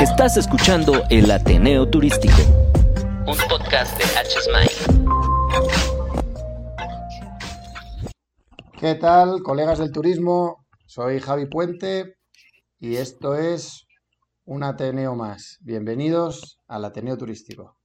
Estás escuchando El Ateneo Turístico, un podcast de HSMI. ¿Qué tal, colegas del turismo? Soy Javi Puente y esto es un Ateneo más. Bienvenidos al Ateneo Turístico.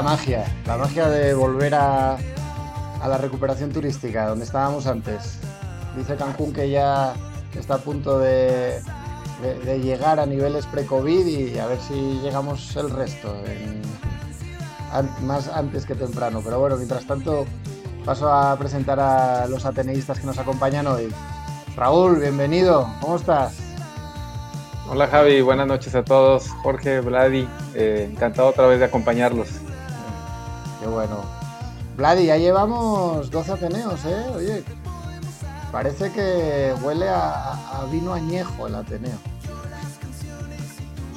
La magia, la magia de volver a, la recuperación turística, donde estábamos antes. Dice Cancún que ya está a punto de, llegar a niveles pre-COVID y a ver si llegamos el resto, más antes que temprano. Pero bueno, mientras tanto paso a presentar a los ateneístas que nos acompañan hoy. Raúl, bienvenido, ¿cómo estás? Hola Javi, buenas noches a todos. Jorge, Vladi, eh, encantado otra vez de acompañarlos. Qué bueno. Vladi, ya llevamos 12 Ateneos, ¿eh? Oye, parece que huele a, vino añejo el Ateneo.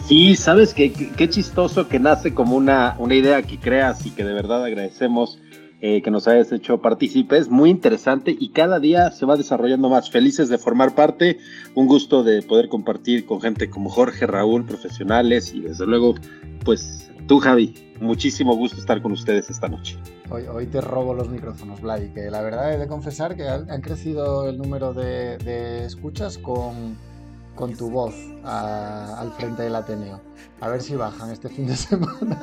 Sí, sabes qué, qué chistoso que nace como una, una idea que creas y que de verdad agradecemos eh, que nos hayas hecho partícipes. Muy interesante y cada día se va desarrollando más. Felices de formar parte. Un gusto de poder compartir con gente como Jorge, Raúl, profesionales y desde luego, pues tú, Javi. Muchísimo gusto estar con ustedes esta noche. Hoy, hoy te robo los micrófonos, Vlad, que la verdad he de confesar que han, crecido el número de, de escuchas con con tu voz al frente del Ateneo. A ver si bajan este fin de semana.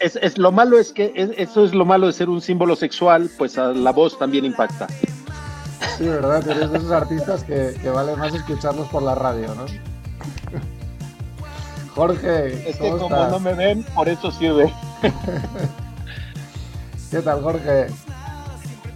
Es, lo malo es que eso es lo malo de ser un símbolo sexual, pues la voz también impacta. Sí, verdad, eres de esos artistas que, vale más escucharlos por la radio, ¿no? Jorge. Es que como no me ven, por eso sirve. ¿Qué tal, Jorge?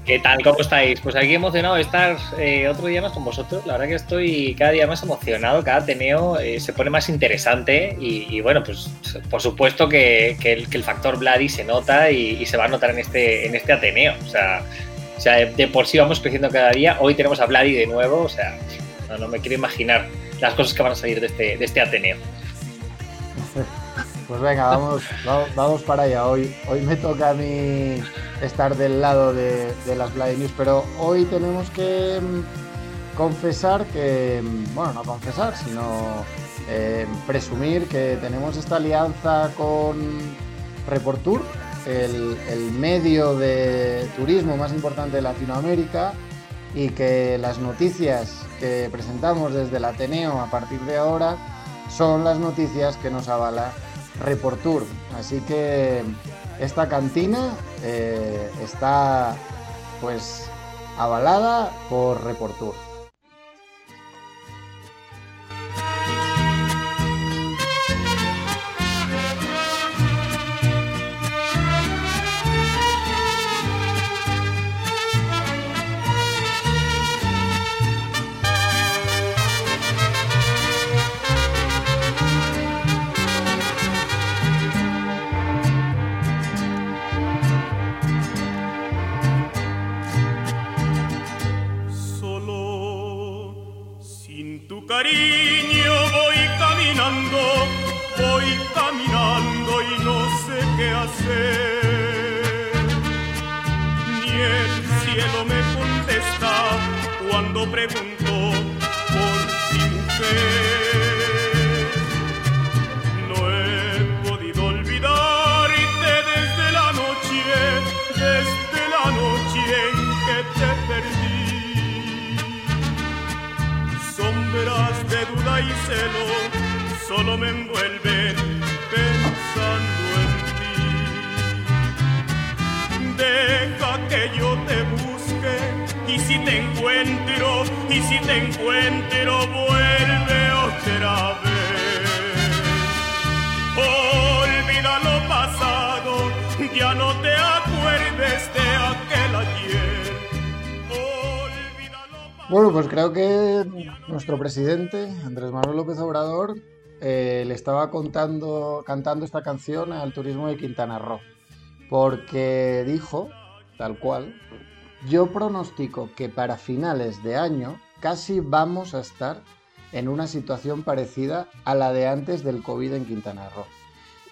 ¿Qué tal? ¿Cómo estáis? Pues aquí emocionado de estar eh, otro día más con vosotros. La verdad que estoy cada día más emocionado, cada Ateneo eh, se pone más interesante y, bueno, pues por supuesto que, el, factor Vladi se nota y, se va a notar en este, en este Ateneo. O sea, de por sí vamos creciendo cada día. Hoy tenemos a Vladi de nuevo, o sea, no, me quiero imaginar las cosas que van a salir de este, de este Ateneo. Pues venga, vamos, vamos, para allá. Hoy, hoy me toca a mí estar del lado de, las Bloody News, pero hoy tenemos que mm, confesar que, mm, bueno, no confesar, sino eh, presumir que tenemos esta alianza con Reportur, el, el medio de turismo más importante de Latinoamérica, y que las noticias que presentamos desde el Ateneo a partir de ahora son las noticias que nos avala Reportur. Así que esta cantina eh, está pues avalada por Reportur. Cariño voy caminando, voy caminando y no sé qué hacer. Ni el cielo me contesta cuando pregunto por mi mujer. Duda y celo solo me envuelven pensando en ti. Deja que yo te busque y si te encuentro, y si te encuentro, vuelve otra vez. Olvida lo pasado, ya no Bueno, pues creo que nuestro presidente, Andrés Manuel López Obrador, eh, le estaba contando, cantando esta canción al turismo de Quintana Roo. Porque dijo, tal cual, yo pronostico que para finales de año casi vamos a estar en una situación parecida a la de antes del COVID en Quintana Roo.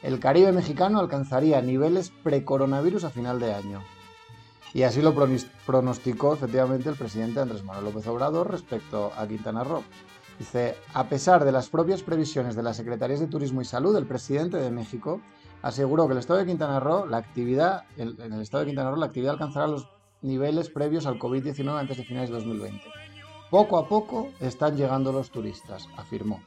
El Caribe mexicano alcanzaría niveles pre-coronavirus a final de año. Y así lo pronosticó efectivamente el presidente Andrés Manuel López Obrador respecto a Quintana Roo. Dice, a pesar de las propias previsiones de las Secretarías de Turismo y Salud, el presidente de México aseguró que el estado de Quintana Roo, la actividad, en el estado de Quintana Roo, la actividad alcanzará los niveles previos al COVID-19 antes de finales de 2020. Poco a poco están llegando los turistas, afirmó.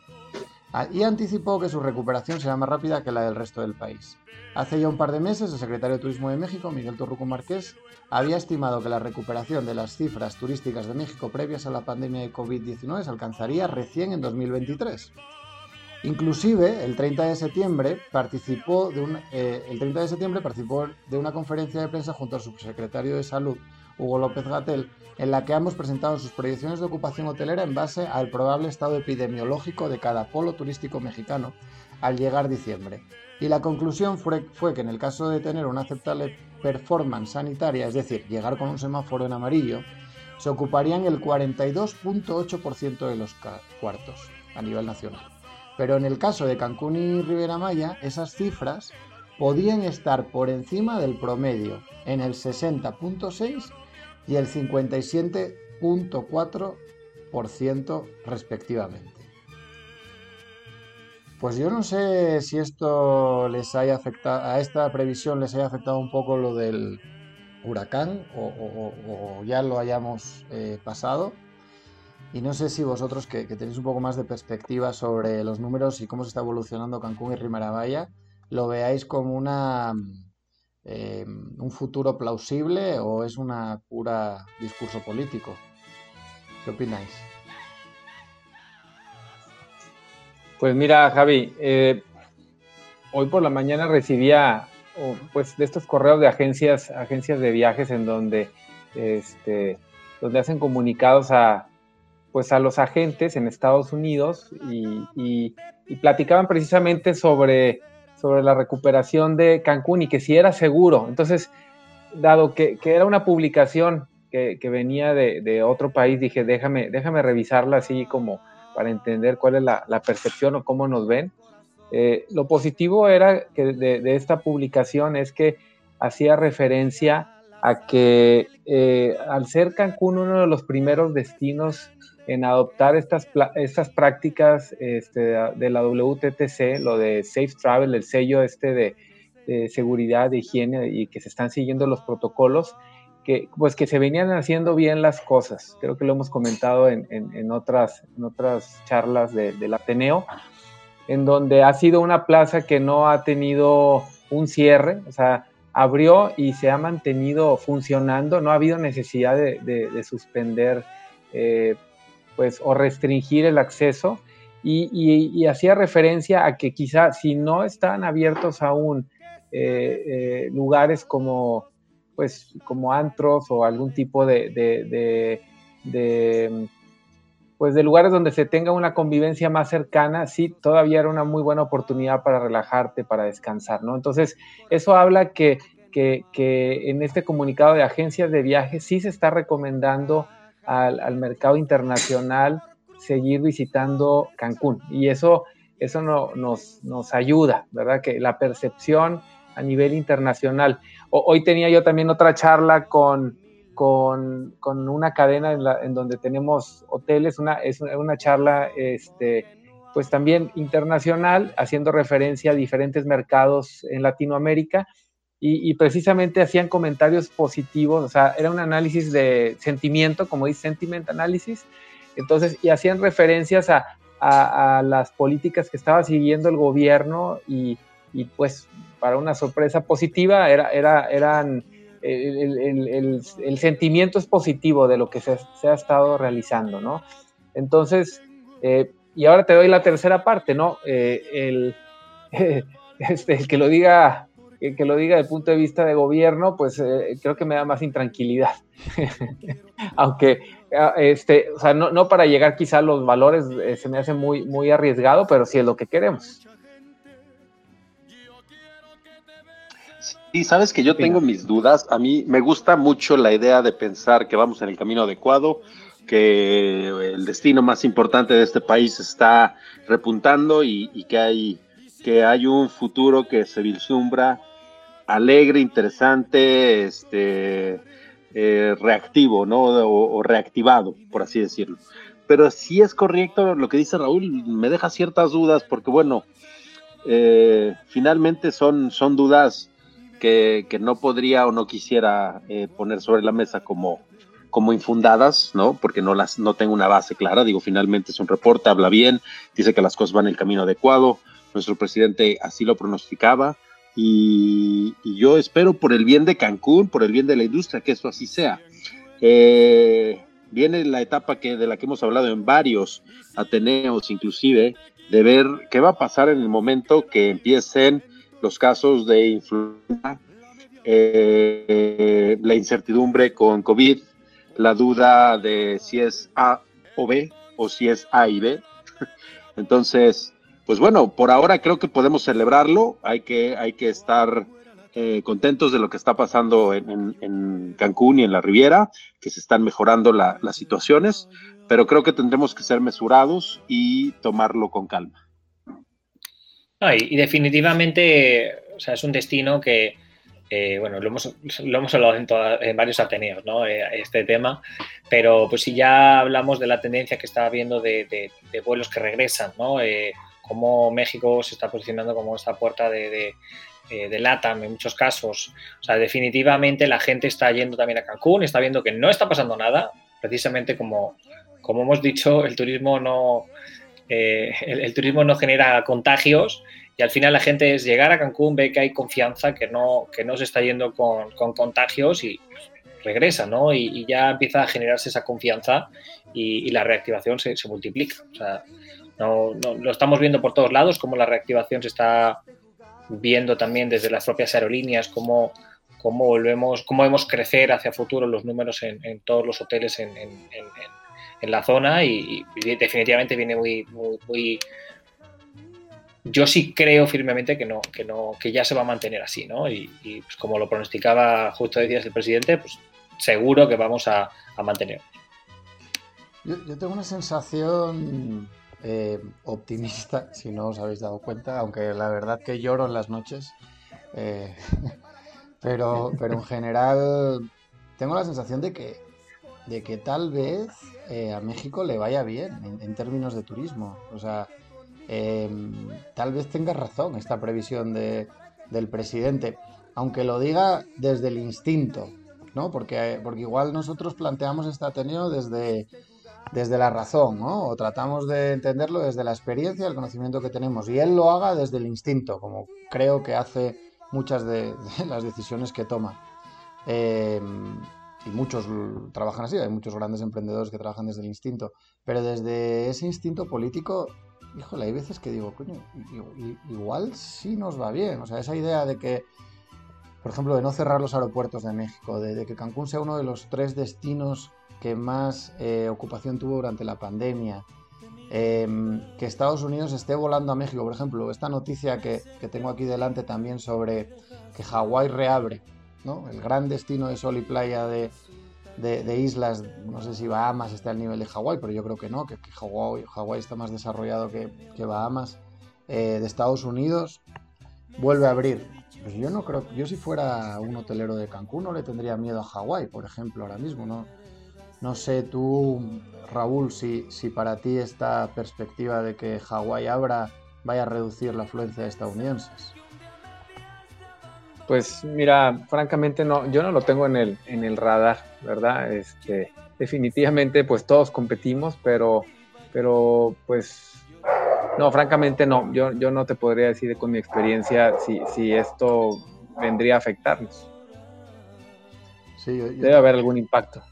Ah, Y anticipó que su recuperación será más rápida que la del resto del país. Hace ya un par de meses, el secretario de Turismo de México, Miguel Torruco Márquez, había estimado que la recuperación de las cifras turísticas de México previas a la pandemia de COVID-19 se alcanzaría recién en 2023. Inclusive, el 30 de septiembre participó de eh, el 30 de septiembre participó de una conferencia de prensa junto al subsecretario de Salud, Hugo López Gatel, en la que ambos presentaron sus proyecciones de ocupación hotelera en base al probable estado epidemiológico de cada polo turístico mexicano al llegar diciembre. Y la conclusión fue, fue que en el caso de tener una aceptable performance sanitaria, es decir, llegar con un semáforo en amarillo, se ocuparían el 42.8% de los cuartos a nivel nacional. Pero en el caso de Cancún y Riviera Maya, esas cifras podían estar por encima del promedio, en el 60.6 y el 57.4% respectivamente. Pues yo no sé si esto les haya afectado, a esta previsión les haya afectado un poco lo del huracán o, ya lo hayamos eh, pasado. Y no sé si vosotros que, que tenéis un poco más de perspectiva sobre los números y cómo se está evolucionando Cancún y Rimarabaya, lo veáis como una, eh, un futuro plausible o es una pura discurso político. ¿Qué opináis? Pues mira, Javi, eh, hoy por la mañana recibía pues de estos correos de agencias, agencias de viajes en donde, este, donde hacen comunicados a, pues a los agentes en Estados Unidos y platicaban precisamente sobre, sobre la recuperación de Cancún y que si era seguro. Entonces, dado que, que era una publicación que, que venía de, de otro país, dije, déjame, déjame revisarla así como para entender cuál es la, la percepción o cómo nos ven. Eh, lo positivo era que de, esta publicación es que hacía referencia a que eh, al ser Cancún uno de los primeros destinos en adoptar estas, estas prácticas este, de la WTTC, lo de Safe Travel, el sello este de, de seguridad, de higiene y que se están siguiendo los protocolos, que, pues que se venían haciendo bien las cosas. Creo que lo hemos comentado en, en, en otras, en otras charlas de, del Ateneo, en donde ha sido una plaza que no ha tenido un cierre, o sea, abrió y se ha mantenido funcionando, no ha habido necesidad de, de, de suspender eh, pues, o restringir el acceso. Y, hacía referencia a que quizá si no están abiertos aún eh, eh, lugares como pues como antros o algún tipo de, pues de lugares donde se tenga una convivencia más cercana, sí, todavía era una muy buena oportunidad para relajarte, para descansar, ¿no? Entonces, eso habla que, que en este comunicado de agencias de viajes sí se está recomendando al, al mercado internacional seguir visitando Cancún y eso, eso no, nos, nos ayuda, ¿verdad? Que la percepción a nivel internacional. Hoy tenía yo también otra charla con, con, con una cadena en, la, en, donde tenemos hoteles, una, es charla este, pues también internacional, haciendo referencia a diferentes mercados en Latinoamérica y, y, precisamente hacían comentarios positivos, o sea, era un análisis de sentimiento, como dice Sentiment Analysis, Entonces, y hacían referencias a, las políticas que estaba siguiendo el gobierno y, pues para una sorpresa positiva era, era, eran el, sentimiento es positivo de lo que se, ha estado realizando, ¿no? Entonces, eh, y ahora te doy la tercera parte, ¿no? Eh, el, este, el, que lo diga, que lo diga desde el punto de vista de gobierno, pues eh, creo que me da más intranquilidad. Aunque, ah, este, o sea, no, no, para llegar quizá a los valores se me hace muy, muy arriesgado, pero sí es lo que queremos. Sí, sabes que yo tengo mis dudas. A mí me gusta mucho la idea de pensar que vamos en el camino adecuado, que el destino más importante de este país está repuntando y, que, hay, que hay un futuro que se vislumbra alegre, interesante, este, eh, reactivo, ¿no? O, reactivado, por así decirlo. Pero si es correcto lo que dice Raúl, me deja ciertas dudas porque, bueno, eh, finalmente son, son dudas que, no podría o no quisiera eh, poner sobre la mesa como, como infundadas, ¿no? Porque no las no tengo una base clara. Digo, finalmente es un reporte, habla bien, dice que las cosas van en el camino adecuado. Nuestro presidente así lo pronosticaba. Y, yo espero por el bien de Cancún, por el bien de la industria, que eso así sea. Eh, viene la etapa que, de la que hemos hablado en varios Ateneos, inclusive, de ver qué va a pasar en el momento que empiecen los casos de influenza, eh, la incertidumbre con COVID, la duda de si es A o B o si es A y B. Entonces, pues bueno, por ahora creo que podemos celebrarlo, hay que, hay que estar eh, contentos de lo que está pasando en, Cancún y en la Riviera, que se están mejorando las situaciones, pero creo que tendremos que ser mesurados y tomarlo con calma y, definitivamente, es un destino que, eh, bueno, lo hemos, lo hemos hablado en, varios Ateneos, ¿no? Eh, este tema, pero pues si ya hablamos de la tendencia que está habiendo de, vuelos que regresan, ¿no? Cómo México se está posicionando como esta puerta de, de, LATAM en muchos casos. O sea, definitivamente la gente está yendo también a Cancún, está viendo que no está pasando nada, precisamente como, como hemos dicho, el turismo no, eh, el, turismo no genera contagios y al final la gente es llegar a Cancún, ve que hay confianza, que no, que no se está yendo con, contagios y regresa, ¿no? Y, ya empieza a generarse esa confianza y, la reactivación se, multiplica. O sea, no, lo estamos viendo por todos lados, como la reactivación se está viendo también desde las propias aerolíneas, cómo, cómo volvemos, cómo vemos crecer hacia futuro los números en, todos los hoteles en en la zona y, definitivamente viene muy, muy, Yo sí creo firmemente que no, que no, que ya se va a mantener así, ¿no? Y, pues como lo pronosticaba justo decías el presidente, pues seguro que vamos a, mantener. Yo, tengo una sensación eh, optimista, si no os habéis dado cuenta, aunque la verdad que lloro en las noches. Eh, pero, pero en general tengo la sensación de que de que tal vez eh, a México le vaya bien en, términos de turismo. O sea, em, tal vez tenga razón esta previsión de, del presidente, aunque lo diga desde el instinto, ¿no? Porque, porque igual nosotros planteamos este Ateneo desde, desde la razón, ¿no? O tratamos de entenderlo desde la experiencia, el conocimiento que tenemos, y él lo haga desde el instinto, como creo que hace muchas de, las decisiones que toma. Em, y muchos trabajan así, hay muchos grandes emprendedores que trabajan desde el instinto, pero desde ese instinto político, híjole, hay veces que digo, coño, igual sí nos va bien, o sea, esa idea de que, por ejemplo, de no cerrar los aeropuertos de México, de, que Cancún sea uno de los tres destinos que más eh, ocupación tuvo durante la pandemia, em, que Estados Unidos esté volando a México, por ejemplo, esta noticia que, que tengo aquí delante también sobre que Hawái reabre el gran destino de sol y playa de, islas, no sé si Bahamas está al nivel de Hawái, pero yo creo que no, que, Hawái, está más desarrollado que, Bahamas, eh, de Estados Unidos, vuelve a abrir. Pues yo no creo, yo si fuera un hotelero de Cancún no le tendría miedo a Hawái, por ejemplo, ahora mismo, ¿no? No sé tú, Raúl, si, si para ti esta perspectiva de que Hawái abra vaya a reducir la afluencia de estadounidenses. Pues mira, francamente no, yo no lo tengo en el, en el radar, ¿verdad? Este, definitivamente pues todos competimos, pero, pero pues no, francamente no, yo, yo no te podría decir con mi experiencia si, si esto vendría a afectarnos. Debe haber algún impacto.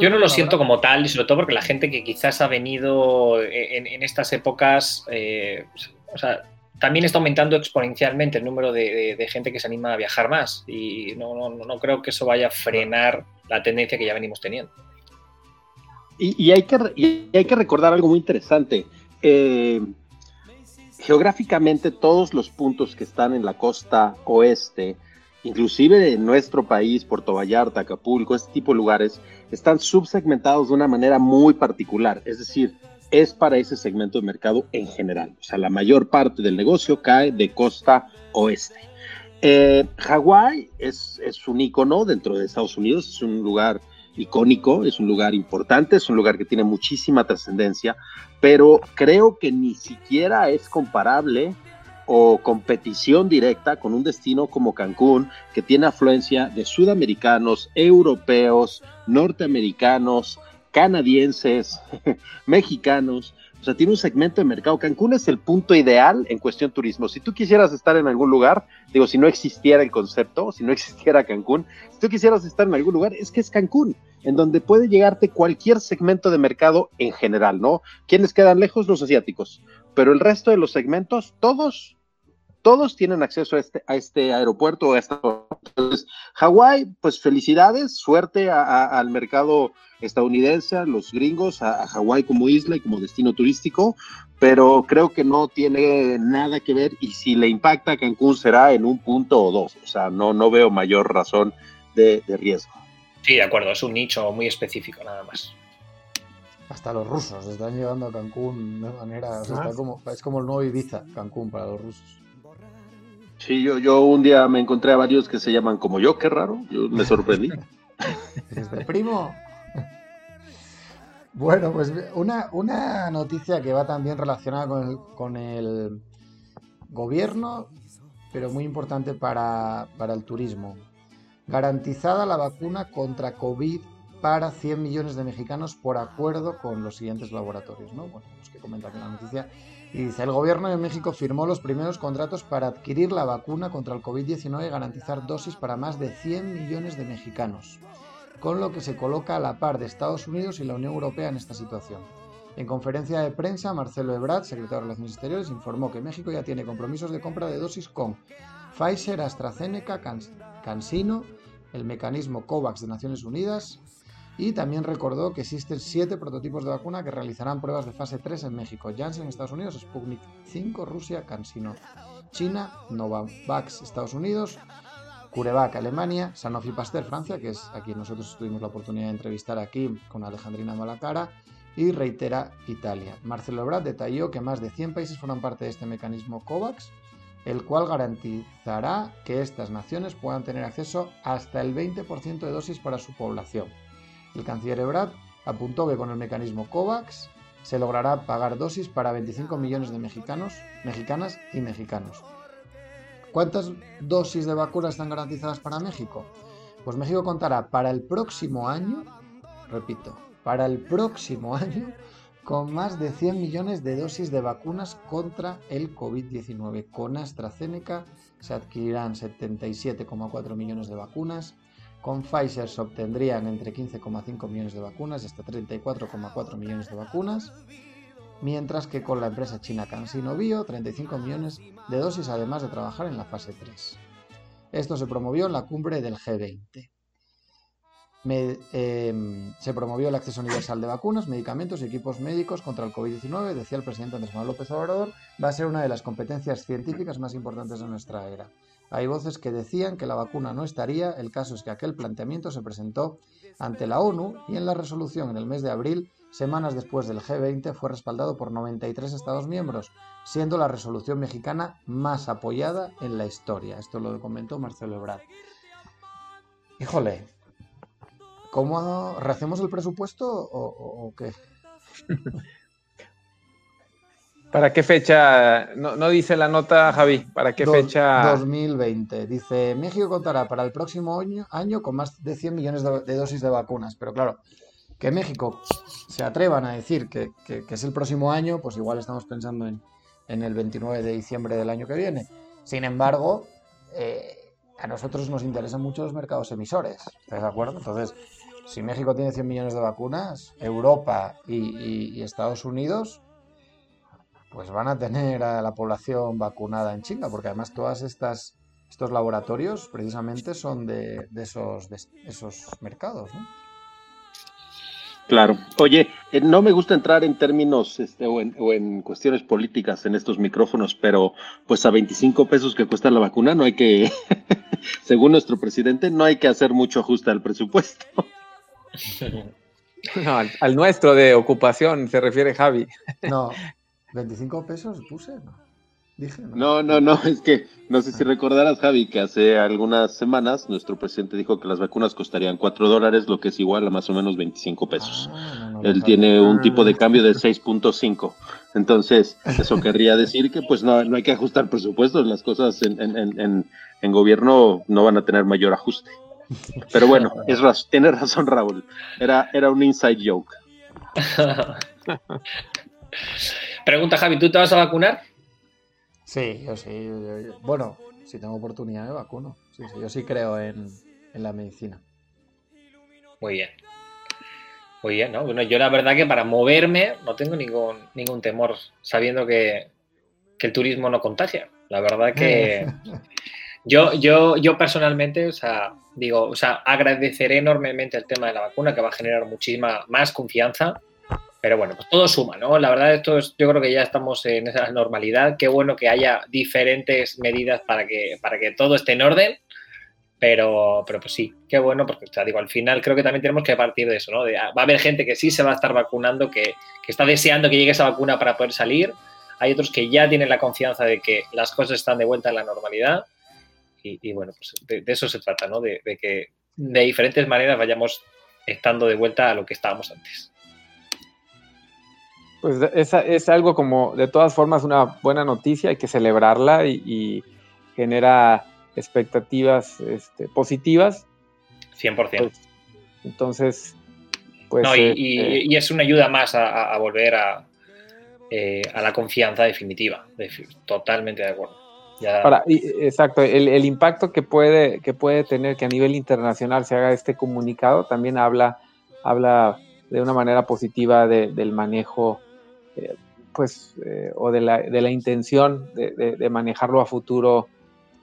yo, no lo siento como tal, y sobre todo porque la gente que quizás ha venido en, estas épocas, eh, o sea, también está aumentando exponencialmente el número de, gente que se anima a viajar más. Y no, no, creo que eso vaya a frenar la tendencia que ya venimos teniendo. Y, hay, que, hay que recordar algo muy interesante. Eh, geográficamente, todos los puntos que están en la costa oeste inclusive en nuestro país, Puerto Vallarta, Acapulco, este tipo de lugares, están subsegmentados de una manera muy particular. Es decir, es para ese segmento de mercado en general. O sea, la mayor parte del negocio cae de costa oeste. Eh, Hawái es, es un icono dentro de Estados Unidos, es un lugar icónico, es un lugar importante, es un lugar que tiene muchísima trascendencia, pero creo que ni siquiera es comparable o competición directa con un destino como Cancún, que tiene afluencia de sudamericanos, europeos, norteamericanos, canadienses, mexicanos. O sea, tiene un segmento de mercado. Cancún es el punto ideal en cuestión turismo. Si tú quisieras estar en algún lugar, digo, si no existiera el concepto, si no existiera Cancún, si tú quisieras estar en algún lugar, es que es Cancún, en donde puede llegarte cualquier segmento de mercado en general, ¿no? ¿Quiénes quedan lejos? Los asiáticos pero el resto de los segmentos, todos, todos tienen acceso a este, a este aeropuerto. A esta... Hawái, pues felicidades, suerte al mercado estadounidense, a los gringos, a, Hawái como isla y como destino turístico, pero creo que no tiene nada que ver y si le impacta a Cancún será en un punto o dos, o sea, no, no veo mayor razón de riesgo. Sí, de acuerdo, es un nicho muy específico nada más. Hasta los rusos están llegando a Cancún de manera. Ah. como, es como el nuevo Ibiza, Cancún para los rusos. Sí, yo, yo un día me encontré a varios que se llaman como yo, qué raro. Yo me sorprendí. ¿Eres primo? Bueno, pues una, una noticia que va también relacionada con el, con el gobierno, pero muy importante para, para el turismo. Garantizada la vacuna contra COVID para 100 millones de mexicanos por acuerdo con los siguientes laboratorios, ¿no? Bueno, los que comenta aquí la noticia. Y dice, el gobierno de México firmó los primeros contratos para adquirir la vacuna contra el COVID-19 y garantizar dosis para más de 100 millones de mexicanos, con lo que se coloca a la par de Estados Unidos y la Unión Europea en esta situación. En conferencia de prensa, Marcelo Ebrard, secretario de Relaciones Exteriores, informó que México ya tiene compromisos de compra de dosis con Pfizer, AstraZeneca, CanSino, el mecanismo COVAX de Naciones Unidas, y también recordó que existen siete prototipos de vacuna que realizarán pruebas de fase 3 en México. Janssen, Estados Unidos, Sputnik 5, Rusia, CanSino, China, Novavax, Estados Unidos, CureVac, Alemania, Sanofi Pasteur, Francia, que es a quien nosotros tuvimos la oportunidad de entrevistar aquí con Alejandrina Malacara, y Reitera, Italia. Marcelo Ebrard detalló que más de 100 países forman parte de este mecanismo COVAX, el cual garantizará que estas naciones puedan tener acceso hasta el 20% de dosis para su población. El canciller Ebrard apuntó que con el mecanismo COVAX se logrará pagar dosis para 25 millones de mexicanos, mexicanas y mexicanos. ¿Cuántas dosis de vacunas están garantizadas para México? Pues México contará para el próximo año, repito, para el próximo año, con más de 100 millones de dosis de vacunas contra el COVID-19. Con AstraZeneca se adquirirán 77,4 millones de vacunas, con Pfizer se obtendrían entre 15,5 millones de vacunas y hasta 34,4 millones de vacunas, mientras que con la empresa china CanSino Bio 35 millones de dosis además de trabajar en la fase 3. Esto se promovió en la cumbre del G20. Em, se promovió el acceso universal de vacunas, medicamentos y equipos médicos contra el COVID-19, decía el presidente Andrés Manuel López Obrador, va a ser una de las competencias científicas más importantes de nuestra era. Hay voces que decían que la vacuna no estaría, el caso es que aquel planteamiento se presentó ante la ONU y en la resolución en el mes de abril, semanas después del G20, fue respaldado por 93 Estados miembros, siendo la resolución mexicana más apoyada en la historia. Esto lo comentó Marcelo Ebrard. Híjole, ¿cómo rehacemos el presupuesto o, o qué? ¿Para qué fecha? No, dice la nota, Javi. ¿Para qué fecha? 2020. Dice, México contará para el próximo año, con más de 100 millones de, dosis de vacunas. Pero claro, que México se atrevan a decir que, que- que es el próximo año, pues igual estamos pensando en, en el 29 de diciembre del año que viene. Sin embargo, eh, a nosotros nos interesan mucho los mercados emisores, ¿estás de acuerdo? Entonces, si México tiene 100 millones de vacunas, Europa y, y- y Estados Unidos, pues van a tener a la población vacunada en chinga, porque además todas estas estos laboratorios precisamente son de, de esos de esos mercados, ¿no? Claro. Oye, eh, no me gusta entrar en términos este, o, en, o en cuestiones políticas en estos micrófonos, pero pues a 25 pesos que cuesta la vacuna no hay que, según nuestro presidente, no hay que hacer mucho ajuste al presupuesto. No, al, al nuestro de ocupación se refiere Javi. No, 25 pesos puse, ¿no? Dije, ¿no? No, no, no, es que no sé si recordarás, Javi, que hace algunas semanas nuestro presidente dijo que las vacunas costarían 4 dólares, lo que es igual a más o menos 25 pesos. Ah, no, no lo Él sabía. tiene un tipo de cambio de 6.5. Entonces, eso querría decir que pues no, no hay que ajustar presupuestos, las cosas en, en- en- en- en gobierno no van a tener mayor ajuste. Pero bueno, es raz- tiene razón Raúl, era, era un inside joke. Pregunta Javi, ¿tú te vas a vacunar? Sí, yo sí. yo- yo- bueno, si tengo oportunidad me vacuno. Sí, sí, yo sí creo en, en la medicina. Muy bien. Muy bien, ¿no? Bueno, yo la verdad que para moverme no tengo ningún, ningún temor, sabiendo que, que el turismo no contagia. La verdad que yo, yo, yo personalmente, o sea, digo, o sea, agradeceré enormemente el tema de la vacuna, que va a generar muchísima más confianza. Pero bueno, pues todo suma, ¿no? La verdad, esto es, yo creo que ya estamos en esa normalidad. Qué bueno que haya diferentes medidas para que, para que todo esté en orden. Pero, pero pues sí, qué bueno, porque sea, digo, al final creo que también tenemos que partir de eso, ¿no? De, ah, va a haber gente que sí se va a estar vacunando, que, que está deseando que llegue esa vacuna para poder salir. Hay otros que ya tienen la confianza de que las cosas están de vuelta en la normalidad. Y, y bueno, pues de, de eso se trata, ¿no? De, de que de diferentes maneras vayamos estando de vuelta a lo que estábamos antes. Pues es, es algo como, de todas formas, una buena noticia, hay que celebrarla y, y genera expectativas este, positivas. 100%. Pues, entonces, pues... no, y, eh, y- y es una ayuda más a, volver a, eh, a la confianza definitiva. Defi- totalmente de acuerdo. Ya- Ahora, y- exacto, el, el impacto que puede, que puede tener que a nivel internacional se haga este comunicado también habla, habla de una manera positiva de- del manejo, eh, pues, eh, o de la, de la intención de, de- manejarlo a futuro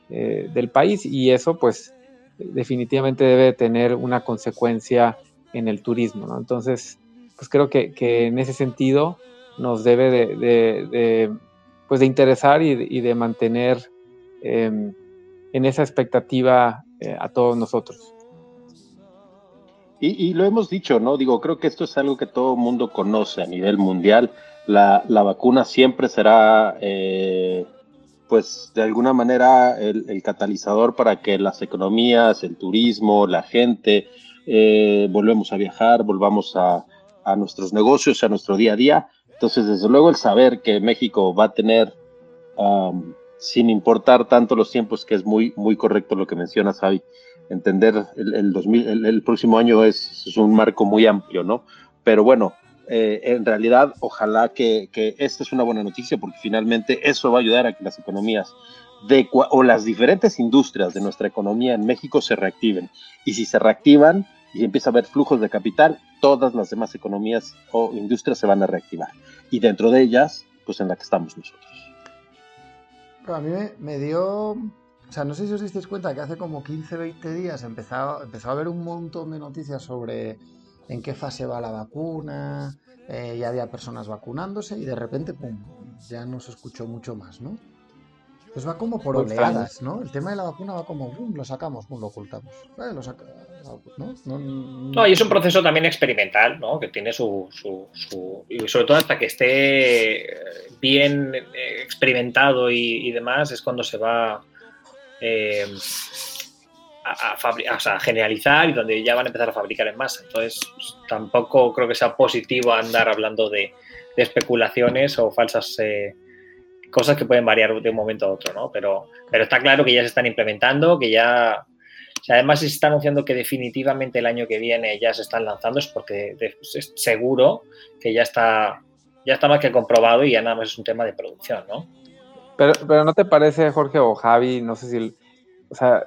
eh, del país y eso, pues, definitivamente debe tener una consecuencia en el turismo, ¿no? Entonces, pues creo que, que en ese sentido nos debe de, pues de interesar y, de- mantener eh, en esa expectativa a todos nosotros. Y, y lo hemos dicho, ¿no? Digo, creo que esto es algo que todo mundo conoce a nivel mundial. La, la vacuna siempre será, eh, pues, de alguna manera el, catalizador para que las economías, el turismo, la gente, eh, volvemos a viajar, volvamos a, a nuestros negocios, a nuestro día a día. Entonces, desde luego, el saber que México va a tener, um, sin importar tanto los tiempos, que es muy, muy correcto lo que mencionas, Javi, entender el, el, 2000, el, próximo año es, un marco muy amplio, ¿no? Pero bueno, eh, en realidad, ojalá que, que, esta es una buena noticia porque finalmente eso va a ayudar a que las economías de, o las diferentes industrias de nuestra economía en México se reactiven. Y si se reactivan y empieza a haber flujos de capital, todas las demás economías o industrias se van a reactivar. Y dentro de ellas, pues en la que estamos nosotros. A mí me, me dio o sea, no sé si os disteis cuenta que hace como 15, 20 días empezó, empezó a haber un montón de noticias sobre en qué fase va la vacuna, eh, ya había personas vacunándose y de repente, pum, ya no se escuchó mucho más, ¿no? Pues va como por oleadas, ¿no? El tema de la vacuna va como, boom, lo sacamos, boom, lo ocultamos. Eh, lo saca, ¿no? No, no, no, y es un proceso también experimental, ¿no? Que tiene su, su, su y sobre todo hasta que esté bien experimentado y, y demás, es cuando se va eh, a, a, o sea, generalizar y donde ya van a empezar a fabricar en masa. Entonces, tampoco creo que sea positivo andar hablando de, especulaciones o falsas eh, cosas que pueden variar de un momento a otro, ¿no? Pero, pero está claro que ya se están implementando, que ya Si además se está anunciando que definitivamente el año que viene ya se están lanzando, es porque es seguro que ya está, ya está más que comprobado y ya nada más es un tema de producción, ¿no? Pero, pero ¿no te parece, Jorge o Javi, no sé si, o sea,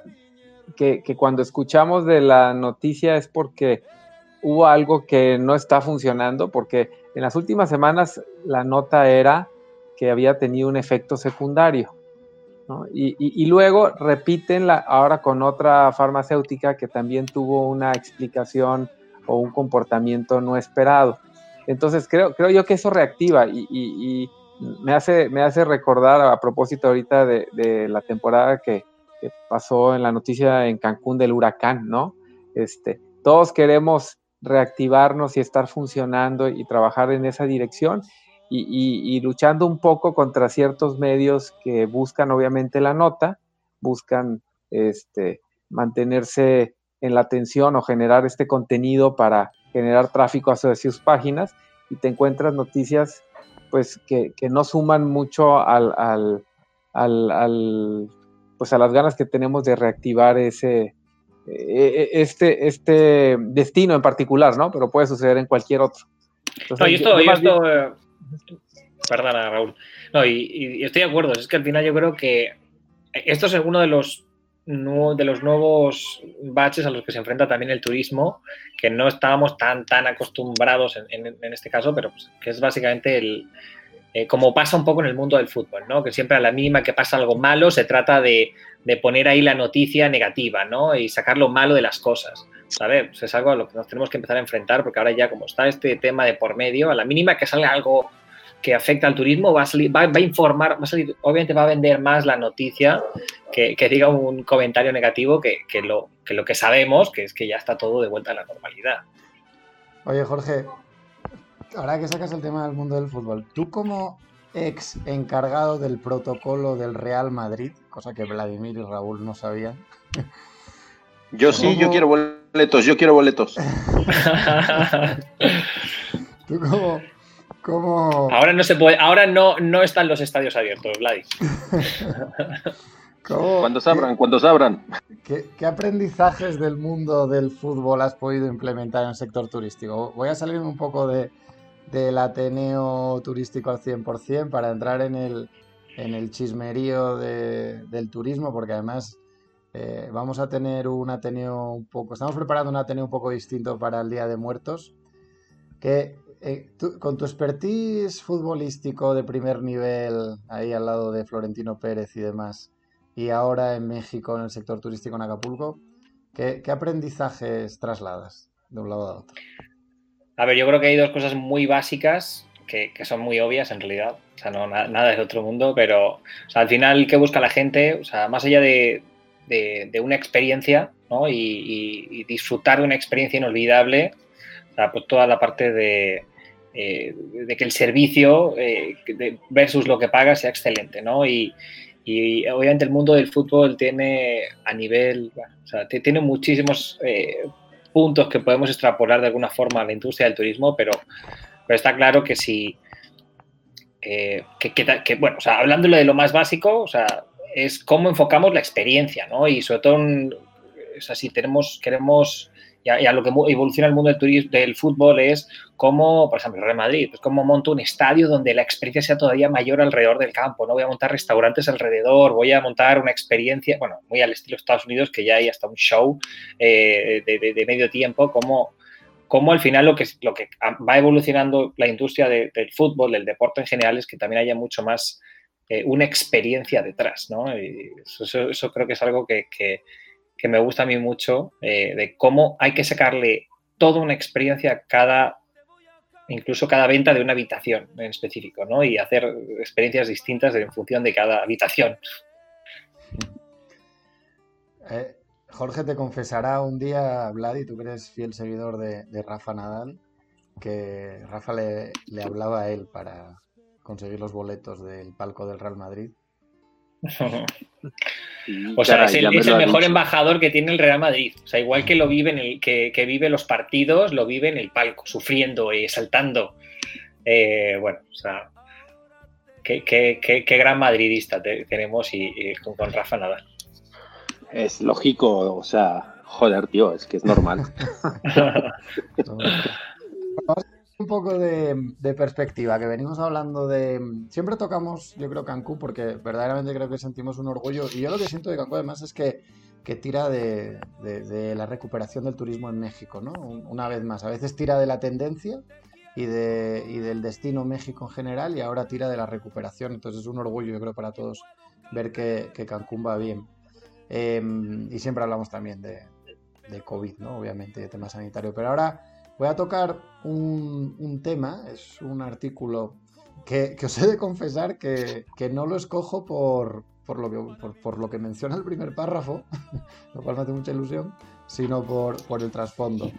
que, cuando escuchamos de la noticia es porque hubo algo que no está funcionando? Porque en las últimas semanas la nota era que había tenido un efecto secundario. Y, luego repiten la, ahora con otra farmacéutica que también tuvo una explicación o un comportamiento no esperado. Entonces creo, creo yo que eso reactiva y, me, hace, me hace recordar a propósito ahorita de la temporada que, pasó en la noticia en Cancún del huracán, ¿no? Este, todos queremos reactivarnos y estar funcionando y trabajar en esa dirección y, y, luchando un poco contra ciertos medios que buscan obviamente la nota, buscan este, mantenerse en la atención o generar este contenido para generar tráfico hacia sus páginas y te encuentras noticias pues que, que no suman mucho al, al, al, pues a las ganas que tenemos de reactivar ese, e, e, este, este destino en particular, ¿no? Pero puede suceder en cualquier otro. Entonces, no, y esto, eh, perdona, Raúl. No, y, y, estoy de acuerdo, es que al final yo creo que esto es uno de los de los nuevos baches a los que se enfrenta también el turismo, que no estábamos tan, tan acostumbrados en, en, en este caso, pero pues, que es básicamente el, eh, como pasa un poco en el mundo del fútbol, ¿no? Que siempre a la mínima que pasa algo malo se trata de, de poner ahí la noticia negativa, ¿no? Y sacar lo malo de las cosas. ¿Sabes? Pues es algo a lo que nos tenemos que empezar a enfrentar, porque ahora ya como está este tema de por medio, a la mínima que salga algo que afecta al turismo, va a, salir, va, a informar, va a salir, obviamente va a vender más la noticia que, diga un comentario negativo que lo que sabemos, que es que ya está todo de vuelta a la normalidad. Oye, Jorge, ahora que sacas el tema del mundo del fútbol, tú como ex encargado del protocolo del Real Madrid, cosa que Vladimir y Raúl no sabían. Yo sí, ¿Cómo... yo quiero boletos, yo quiero boletos. ¿Tú cómo, cómo, Ahora no se puede, ahora no, no están los estadios abiertos, Vladi. ¿Cómo, cuando se abran, qué, cuando se abran. ¿qué, ¿Qué aprendizajes del mundo del fútbol has podido implementar en el sector turístico? Voy a salir un poco de, del Ateneo turístico al 100% para entrar en el, en el chismerío de, del turismo, porque además eh, vamos a tener un Ateneo un poco, estamos preparando un Ateneo un poco distinto para el Día de Muertos, que eh, con tu expertise futbolístico de primer nivel, ahí al lado de Florentino Pérez y demás, y ahora en México, en el sector turístico en Acapulco, ¿qué, qué aprendizajes trasladas de un lado a otro? A ver, yo creo que hay dos cosas muy básicas que, que son muy obvias en realidad. O sea, no, nada, nada es otro mundo, pero o sea, al final, ¿qué busca la gente? O sea, más allá de, de, de una experiencia ¿no? y, y, y, disfrutar de una experiencia inolvidable, o sea, pues toda la parte de, eh, de que el servicio eh, versus lo que paga sea excelente, ¿no? Y, y, obviamente el mundo del fútbol tiene a nivel, bueno, o sea, tiene muchísimos eh, puntos que podemos extrapolar de alguna forma a la industria del turismo, pero, pero está claro que si, eh, que, que, que, bueno, o sea, hablándole de lo más básico, o sea, es cómo enfocamos la experiencia, ¿no? Y sobre todo, o sea, si tenemos, queremos, y a, lo que evoluciona el mundo del, fútbol es cómo, por ejemplo, Real Madrid, pues cómo monto un estadio donde la experiencia sea todavía mayor alrededor del campo, ¿no? Voy a montar restaurantes alrededor, voy a montar una experiencia, bueno, muy al estilo Estados Unidos, que ya hay hasta un show eh, de, medio tiempo, como cómo al final lo que, va evolucionando la industria de, del fútbol, del deporte en general, es que también haya mucho más eh, una experiencia detrás, ¿no? Y eso, creo que es algo que, que me gusta a mí mucho, eh, de cómo hay que sacarle toda una experiencia a cada, incluso cada venta de una habitación en específico, ¿no? Y hacer experiencias distintas en función de cada habitación. Eh, Jorge te confesará un día, Vladi, tú que eres fiel seguidor de, de Rafa Nadal, que Rafa le, le, hablaba a él para conseguir los boletos del palco del Real Madrid. o sea, es el, es el mejor dicho. embajador que tiene el Real Madrid. O sea, igual que lo vive en el, que, que vive los partidos, lo vive en el palco, sufriendo y saltando. Eh, bueno, o sea, qué, qué, qué, qué gran madridista te, tenemos y, y con, con, Rafa Nadal. Es lógico, o sea, joder, tío, es que es normal. un poco de, perspectiva, que venimos hablando de... Siempre tocamos, yo creo, Cancún, porque verdaderamente creo que sentimos un orgullo. Y yo lo que siento de Cancún además es que, que tira de, la recuperación del turismo en México, ¿no? Una vez más, a veces tira de la tendencia y, y del destino México en general y ahora tira de la recuperación. Entonces es un orgullo, yo creo, para todos ver que, Cancún va bien. Em, y siempre hablamos también de, de COVID, ¿no? Obviamente, de tema sanitario. Pero ahora Voy a tocar un, tema, es un artículo que, os he de confesar que, no lo escojo por, lo que, por, lo que menciona el primer párrafo, lo cual me hace mucha ilusión, sino por, por el trasfondo.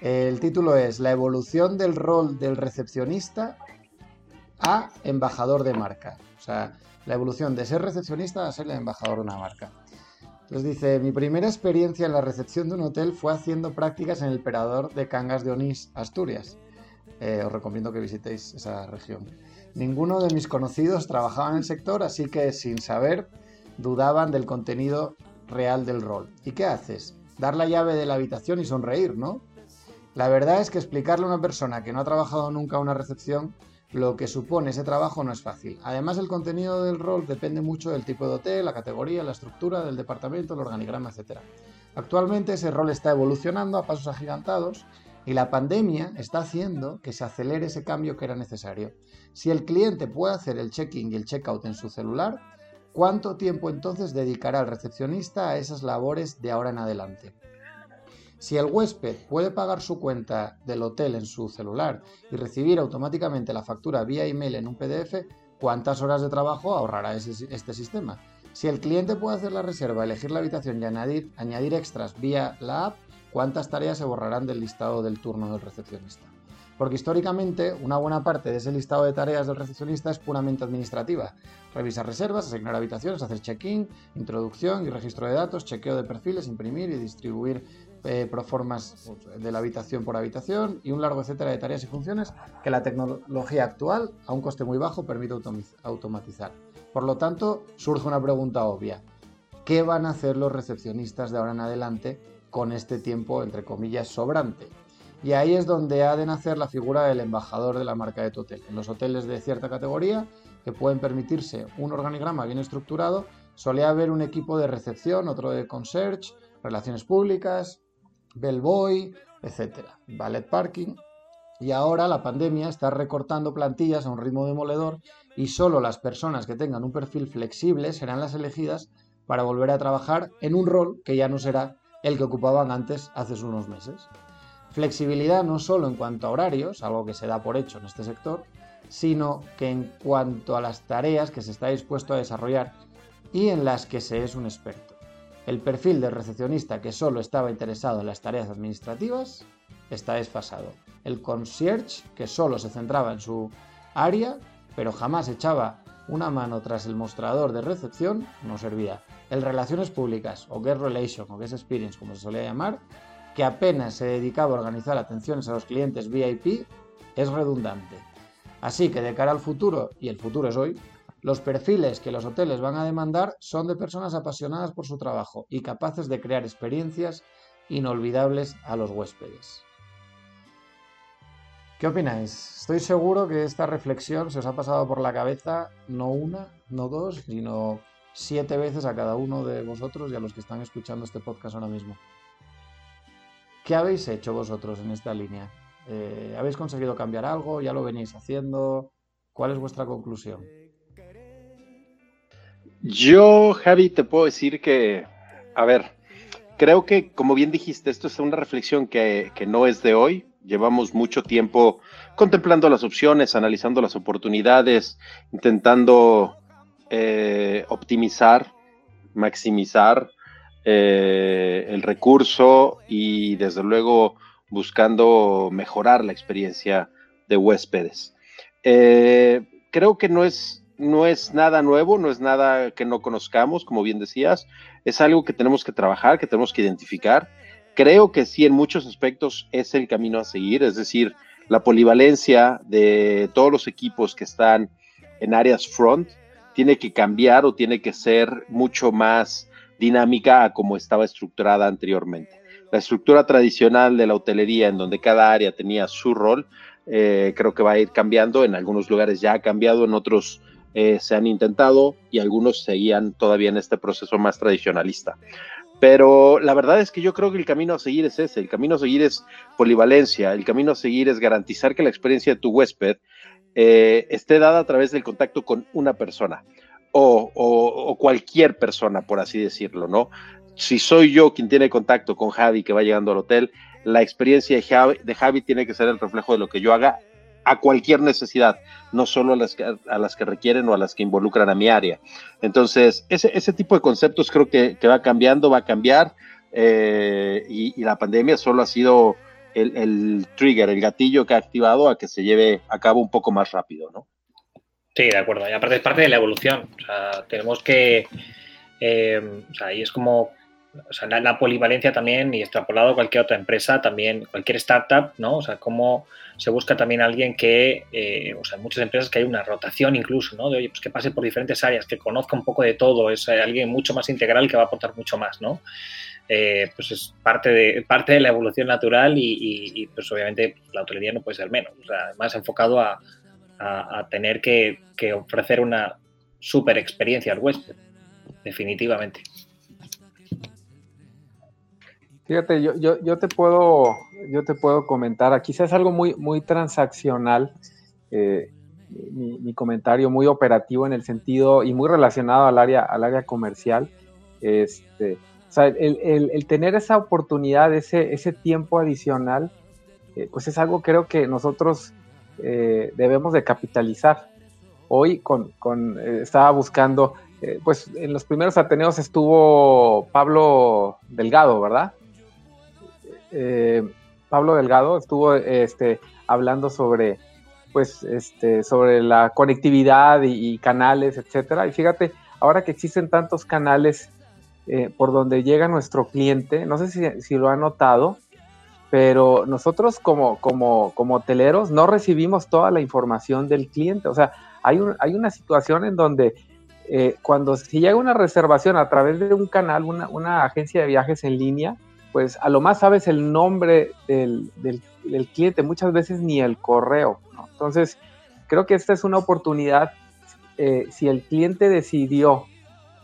El título es La evolución del rol del recepcionista a embajador de marca. O sea, la evolución de ser recepcionista a ser el embajador de una marca. Entonces dice, mi primera experiencia en la recepción de un hotel fue haciendo prácticas en el Perador de Cangas de Onís, Asturias. Eh, os recomiendo que visitéis esa región. Ninguno de mis conocidos trabajaba en el sector, así que sin saber dudaban del contenido real del rol. ¿Y qué haces? Dar la llave de la habitación y sonreír, ¿no? La verdad es que explicarle a una persona que no ha trabajado nunca una recepción lo que supone ese trabajo no es fácil. Además, el contenido del rol depende mucho del tipo de hotel, la categoría, la estructura del departamento, el organigrama, etc. Actualmente ese rol está evolucionando a pasos agigantados y la pandemia está haciendo que se acelere ese cambio que era necesario. Si el cliente puede hacer el check-in y el check-out en su celular, ¿cuánto tiempo entonces dedicará el recepcionista a esas labores de ahora en adelante? Si el huésped puede pagar su cuenta del hotel en su celular y recibir automáticamente la factura vía email en un PDF, ¿cuántas horas de trabajo ahorrará este sistema? Si el cliente puede hacer la reserva, elegir la habitación y añadir, añadir extras vía la app, ¿cuántas tareas se borrarán del listado del turno del recepcionista? Porque históricamente una buena parte de ese listado de tareas del recepcionista es puramente administrativa. Revisar reservas, asignar habitaciones, hacer check-in, introducción y registro de datos, chequeo de perfiles, imprimir y distribuir eh, proformas de la habitación por habitación y un largo etcétera de tareas y funciones que la tecnología actual, a un coste muy bajo, permite automatizar. Por lo tanto, surge una pregunta obvia. ¿Qué van a hacer los recepcionistas de ahora en adelante con este tiempo, entre comillas, sobrante? Y ahí es donde ha de nacer la figura del embajador de la marca de tu hotel. En los hoteles de cierta categoría, que pueden permitirse un organigrama bien estructurado, solía haber un equipo de recepción, otro de concierge, relaciones públicas, Bellboy, etcétera, Ballet Parking. Y ahora la pandemia está recortando plantillas a un ritmo demoledor y solo las personas que tengan un perfil flexible serán las elegidas para volver a trabajar en un rol que ya no será el que ocupaban antes hace unos meses. Flexibilidad no solo en cuanto a horarios, algo que se da por hecho en este sector, sino que en cuanto a las tareas que se está dispuesto a desarrollar y en las que se es un experto el perfil del recepcionista que solo estaba interesado en las tareas administrativas está desfasado. El concierge que solo se centraba en su área, pero jamás echaba una mano tras el mostrador de recepción, no servía. El relaciones públicas o guest relation o guest experience como se solía llamar, que apenas se dedicaba a organizar atenciones a los clientes VIP, es redundante. Así que de cara al futuro, y el futuro es hoy, los perfiles que los hoteles van a demandar son de personas apasionadas por su trabajo y capaces de crear experiencias inolvidables a los huéspedes. ¿Qué opináis? Estoy seguro que esta reflexión se os ha pasado por la cabeza no una, no dos, sino siete veces a cada uno de vosotros y a los que están escuchando este podcast ahora mismo. ¿Qué habéis hecho vosotros en esta línea? Eh, ¿Habéis conseguido cambiar algo? ¿Ya lo venís haciendo? ¿Cuál es vuestra conclusión? Yo, Javi, te puedo decir que, a ver, creo que, como bien dijiste, esto es una reflexión que, no es de hoy. Llevamos mucho tiempo contemplando las opciones, analizando las oportunidades, intentando eh, optimizar, maximizar eh, el recurso y desde luego buscando mejorar la experiencia de huéspedes. Eh, creo que no es no es nada nuevo, no es nada que no conozcamos, como bien decías, es algo que tenemos que trabajar, que tenemos que identificar. Creo que sí, en muchos aspectos es el camino a seguir, es decir, la polivalencia de todos los equipos que están en áreas front tiene que cambiar o tiene que ser mucho más dinámica a como estaba estructurada anteriormente. La estructura tradicional de la hotelería, en donde cada área tenía su rol, eh, creo que va a ir cambiando. En algunos lugares ya ha cambiado, en otros eh, se han intentado y algunos seguían todavía en este proceso más tradicionalista. Pero la verdad es que yo creo que el camino a seguir es ese, el camino a seguir es polivalencia, el camino a seguir es garantizar que la experiencia de tu huésped eh, esté dada a través del contacto con una persona o, cualquier persona, por así decirlo, ¿no? Si soy yo quien tiene contacto con Javi que va llegando al hotel, la experiencia de Javi tiene que ser el reflejo de lo que yo haga a cualquier necesidad, no solo a las que, a las que requieren o a las que involucran a mi área. Entonces, ese, ese tipo de conceptos creo que, que va cambiando, va a cambiar, eh, y, la pandemia solo ha sido el, el, trigger, el gatillo que ha activado a que se lleve a cabo un poco más rápido, ¿no? Sí, de acuerdo, y aparte es parte de la evolución, o sea, tenemos que, eh, es como la, polivalencia también y extrapolado a cualquier otra empresa, también cualquier startup, ¿no? O sea, cómo se busca también alguien que, eh, o sea, en muchas empresas que hay una rotación incluso, ¿no? De, oye, pues que pase por diferentes áreas, que conozca un poco de todo, es eh, alguien mucho más integral que va a aportar mucho más, ¿no? Eh, pues es parte de, parte de la evolución natural y, pues obviamente la hotelería no puede ser menos, o más enfocado a, a, a tener que, que ofrecer una super experiencia al huésped, definitivamente. Fíjate, yo, yo, yo, te puedo, yo te puedo comentar, quizás algo muy, muy transaccional, eh, mi, mi, comentario muy operativo en el sentido y muy relacionado al área, al área comercial. Este, o sea, el, el, tener esa oportunidad, ese, ese tiempo adicional, eh, pues es algo creo que nosotros eh, debemos de capitalizar. Hoy con, con estaba buscando, pues en los primeros Ateneos estuvo Pablo Delgado, ¿verdad? Eh, Pablo Delgado estuvo este, hablando sobre, pues, este, sobre la conectividad y, canales, etcétera. Y fíjate, ahora que existen tantos canales eh, por donde llega nuestro cliente, no sé si, si, lo ha notado, pero nosotros como, como, como hoteleros no recibimos toda la información del cliente. O sea, hay, un, hay una situación en donde eh, cuando si llega una reservación a través de un canal, una, una agencia de viajes en línea, pues a lo más sabes el nombre del, del, cliente, muchas veces ni el correo. Entonces, creo que esta es una oportunidad. Eh, si el cliente decidió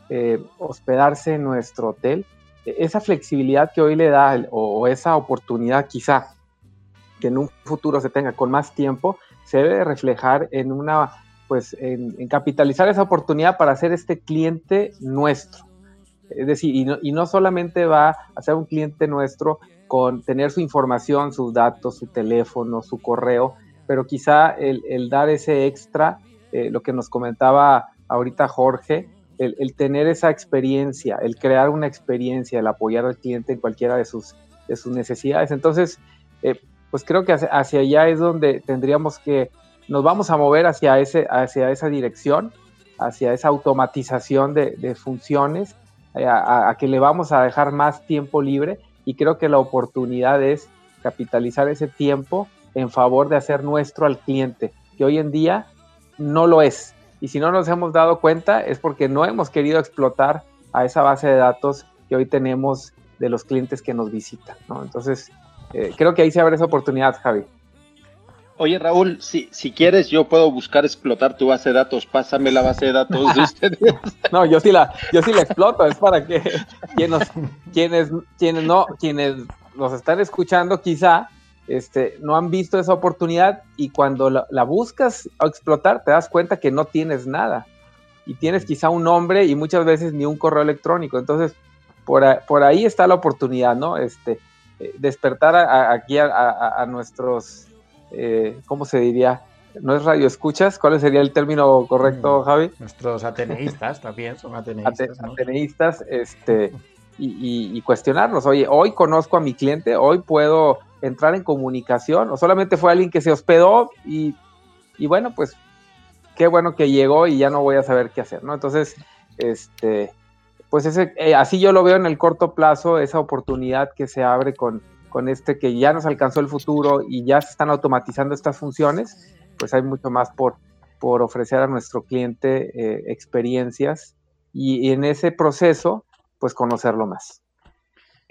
eh, hospedarse en nuestro hotel, esa flexibilidad que hoy le da o, esa oportunidad quizá que en un futuro se tenga con más tiempo, se debe reflejar en una, pues en capitalizar esa oportunidad para hacer este cliente nuestro. Es decir, y no, solamente va a ser un cliente nuestro con tener su información, sus datos, su teléfono, su correo, pero quizá el, dar ese extra, eh, lo que nos comentaba ahorita Jorge, el, tener esa experiencia, el crear una experiencia, el apoyar al cliente en cualquiera de sus, de sus necesidades. Entonces, eh, pues creo que hacia, allá es donde tendríamos que, nos vamos a mover hacia, ese, hacia esa dirección, hacia esa automatización de funciones a, a, que le vamos a dejar más tiempo libre y creo que la oportunidad es capitalizar ese tiempo en favor de hacer nuestro al cliente, que hoy en día no lo es. Y si no nos hemos dado cuenta es porque no hemos querido explotar a esa base de datos que hoy tenemos de los clientes que nos visitan. ¿no? Entonces, eh, creo que ahí se abre esa oportunidad, Javi. Oye, Raúl, si, si quieres, yo puedo buscar explotar tu base de datos. Pásame la base de datos de ustedes. no, yo sí la, yo sí la exploto. Es para que quienes, quienes, quienes no, quienes nos están escuchando, quizá, este, no han visto esa oportunidad y cuando la, la buscas a explotar, te das cuenta que no tienes nada. Y tienes quizá un nombre y muchas veces ni un correo electrónico. Entonces, por, a, por ahí está la oportunidad, ¿no? Este, eh, despertar a, a, aquí a nuestros eh, ¿cómo se diría? ¿No es radio escuchas? ¿Cuál sería el término correcto, Javi? Nuestros ateneístas también son ateneístas. ¿no? Ateneístas, este, y, y, y, cuestionarnos. Oye, hoy conozco a mi cliente, hoy puedo entrar en comunicación, o solamente fue alguien que se hospedó y, y bueno, pues qué bueno que llegó y ya no voy a saber qué hacer, ¿no? Entonces, este, pues ese, eh, así yo lo veo en el corto plazo, esa oportunidad que se abre con, con este que ya nos alcanzó el futuro y ya se están automatizando estas funciones, pues hay mucho más por, por ofrecer a nuestro cliente eh, experiencias y, y, en ese proceso, pues conocerlo más.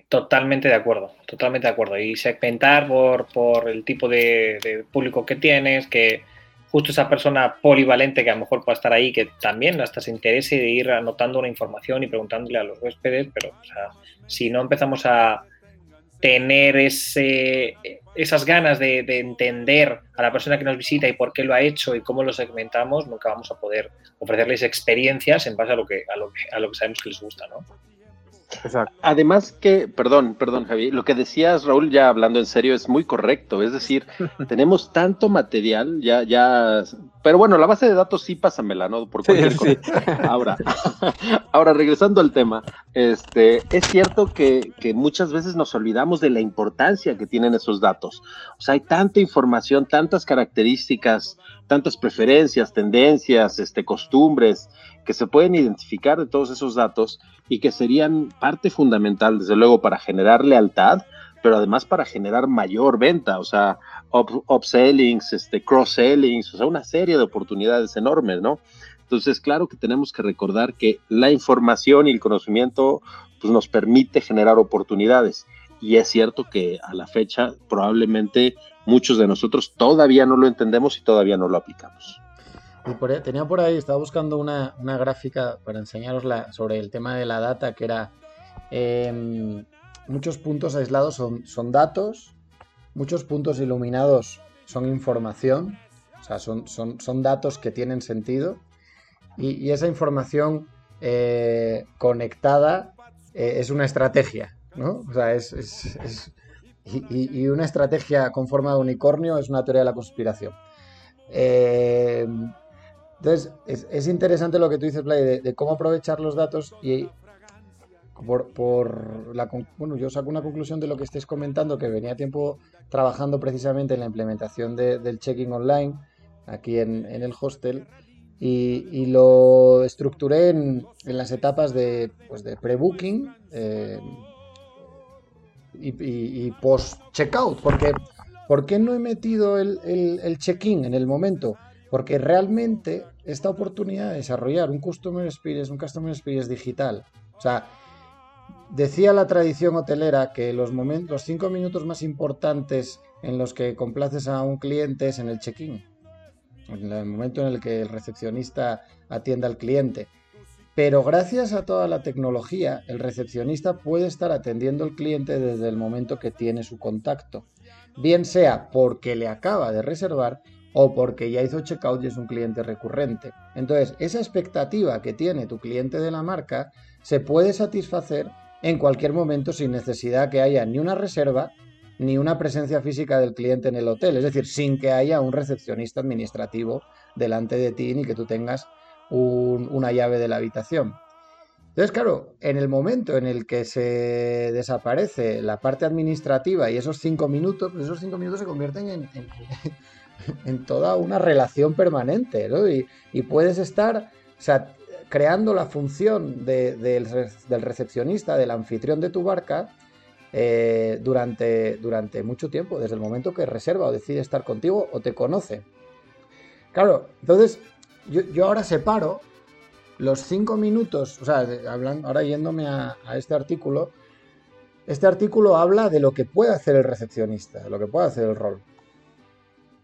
Totalmente de acuerdo, totalmente de acuerdo. Y segmentar por, por el tipo de, público que tienes, que justo esa persona polivalente que a lo mejor pueda estar ahí, que también hasta se interese de ir anotando una información y preguntándole a los huéspedes, pero si no empezamos a tener ese, esas ganas de, entender a la persona que nos visita y por qué lo ha hecho y cómo lo segmentamos, nunca vamos a poder ofrecerles experiencias en base a lo que, a lo que, a lo que sabemos que les gusta, ¿no? Además que, perdón, perdón Javi, lo que decías Raúl, ya hablando en serio, es muy correcto. Es decir, tenemos tanto material, ya, ya, pero bueno, la base de datos sí pásamela, ¿no? Por cualquier cosa. Ahora, ahora regresando al tema, este, es cierto que, que muchas veces nos olvidamos de la importancia que tienen esos datos. O sea, hay tanta información, tantas características, tantas preferencias, tendencias, este, costumbres que se pueden identificar de todos esos datos y que serían parte fundamental, desde luego, para generar lealtad, pero además para generar mayor venta, o sea, upsellings, este, cross-sellings, o sea, una serie de oportunidades enormes, ¿no? Entonces, claro que tenemos que recordar que la información y el conocimiento pues, nos permite generar oportunidades. Y es cierto que a la fecha probablemente muchos de nosotros todavía no lo entendemos y todavía no lo aplicamos tenía por ahí, estaba buscando una, gráfica para enseñaros sobre el tema de la data, que era em, muchos puntos aislados son, son, datos, muchos puntos iluminados son información, o sea, son, son, son datos que tienen sentido, y, esa información eh, conectada eh, es una estrategia, ¿no? O sea, es, y, y, una estrategia con forma de unicornio es una teoría de la conspiración. Eh, entonces, es, interesante lo que tú dices, Play, de, cómo aprovechar los datos y por, la... Bueno, yo saco una conclusión de lo que estés comentando, que venía tiempo trabajando precisamente en la implementación del checking online aquí en, el hostel y, lo estructuré en, las etapas de, pues de pre-booking eh, y, post-checkout, porque ¿por qué no he metido el, el, el check-in en el momento? Porque realmente esta oportunidad de desarrollar un Customer Experience, un Customer Experience digital, o sea, decía la tradición hotelera que los, momentos, los cinco minutos más importantes en los que complaces a un cliente es en el check-in, en el momento en el que el recepcionista atienda al cliente. Pero gracias a toda la tecnología, el recepcionista puede estar atendiendo al cliente desde el momento que tiene su contacto. Bien sea porque le acaba de reservar o porque ya hizo checkout y es un cliente recurrente. Entonces, esa expectativa que tiene tu cliente de la marca se puede satisfacer en cualquier momento sin necesidad que haya ni una reserva ni una presencia física del cliente en el hotel, es decir, sin que haya un recepcionista administrativo delante de ti ni que tú tengas una llave de la habitación. Entonces, claro, en el momento en el que se desaparece la parte administrativa y esos cinco minutos, pues esos cinco minutos se convierten en, en toda una relación permanente, ¿no? Y, puedes estar, creando la función del recepcionista, del anfitrión de tu barca, eh, durante, durante mucho tiempo, desde el momento que reserva o decide estar contigo o te conoce. Claro, entonces yo, ahora separo los cinco minutos, o sea, hablando, ahora yéndome a, a, este artículo, este artículo habla de lo que puede hacer el recepcionista, de lo que puede hacer el rol.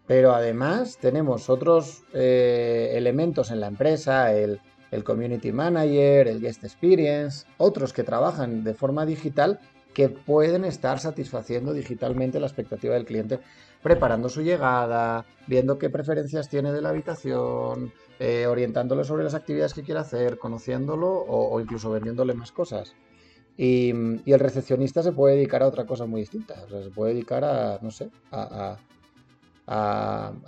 Pero además tenemos otros eh, elementos en la empresa, el, community manager, el guest experience, otros que trabajan de forma digital que pueden estar satisfaciendo digitalmente la expectativa del cliente, preparando su llegada, viendo qué preferencias tiene de la habitación, eh, orientándole sobre las actividades que quiere hacer, conociéndolo o, incluso vendiéndole más cosas. Y, el recepcionista se puede dedicar a otra cosa muy distinta. se puede dedicar a, no sé, a,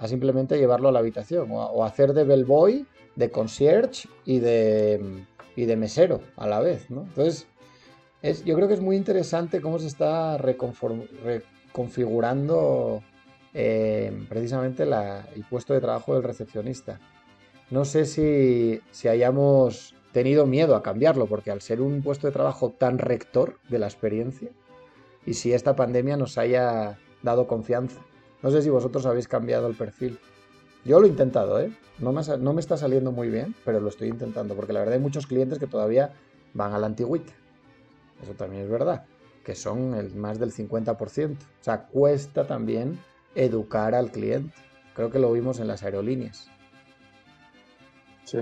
simplemente llevarlo a la habitación o, hacer de bellboy, de concierge y de, y de mesero a la vez. Entonces, es, yo creo que es muy interesante cómo se está reconfigurando eh, precisamente el puesto de trabajo del recepcionista. No sé si, si hayamos tenido miedo a cambiarlo, porque al ser un puesto de trabajo tan rector de la experiencia, y si esta pandemia nos haya dado confianza. No sé si vosotros habéis cambiado el perfil. Yo lo he intentado, ¿eh? No me, no me está saliendo muy bien, pero lo estoy intentando, porque la verdad hay muchos clientes que todavía van a la antigüita. eso también es verdad, que son el más del 50%. O sea, cuesta también educar al cliente. Creo que lo vimos en las aerolíneas. Sí.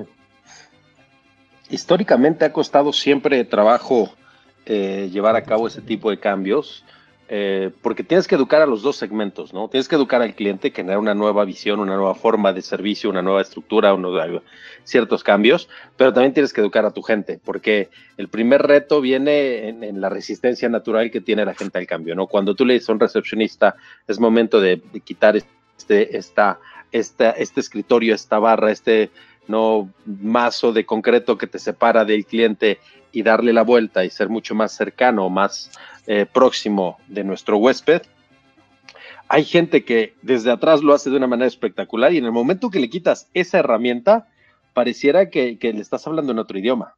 Históricamente ha costado siempre trabajo eh, llevar a cabo ese tipo de cambios. Eh, porque tienes que educar a los dos segmentos, ¿no? Tienes que educar al cliente, generar una nueva visión, una nueva forma de servicio, una nueva estructura, unos, ciertos cambios, pero también tienes que educar a tu gente, porque el primer reto viene en, la resistencia natural que tiene la gente al cambio, ¿no? Cuando tú le dices a un recepcionista, es momento de, quitar este, este escritorio, esta barra, este no mazo de concreto que te separa del cliente y darle la vuelta y ser mucho más cercano, más eh, próximo de nuestro huésped, hay gente que desde atrás lo hace de una manera espectacular y en el momento que le quitas esa herramienta, pareciera que, le estás hablando en otro idioma.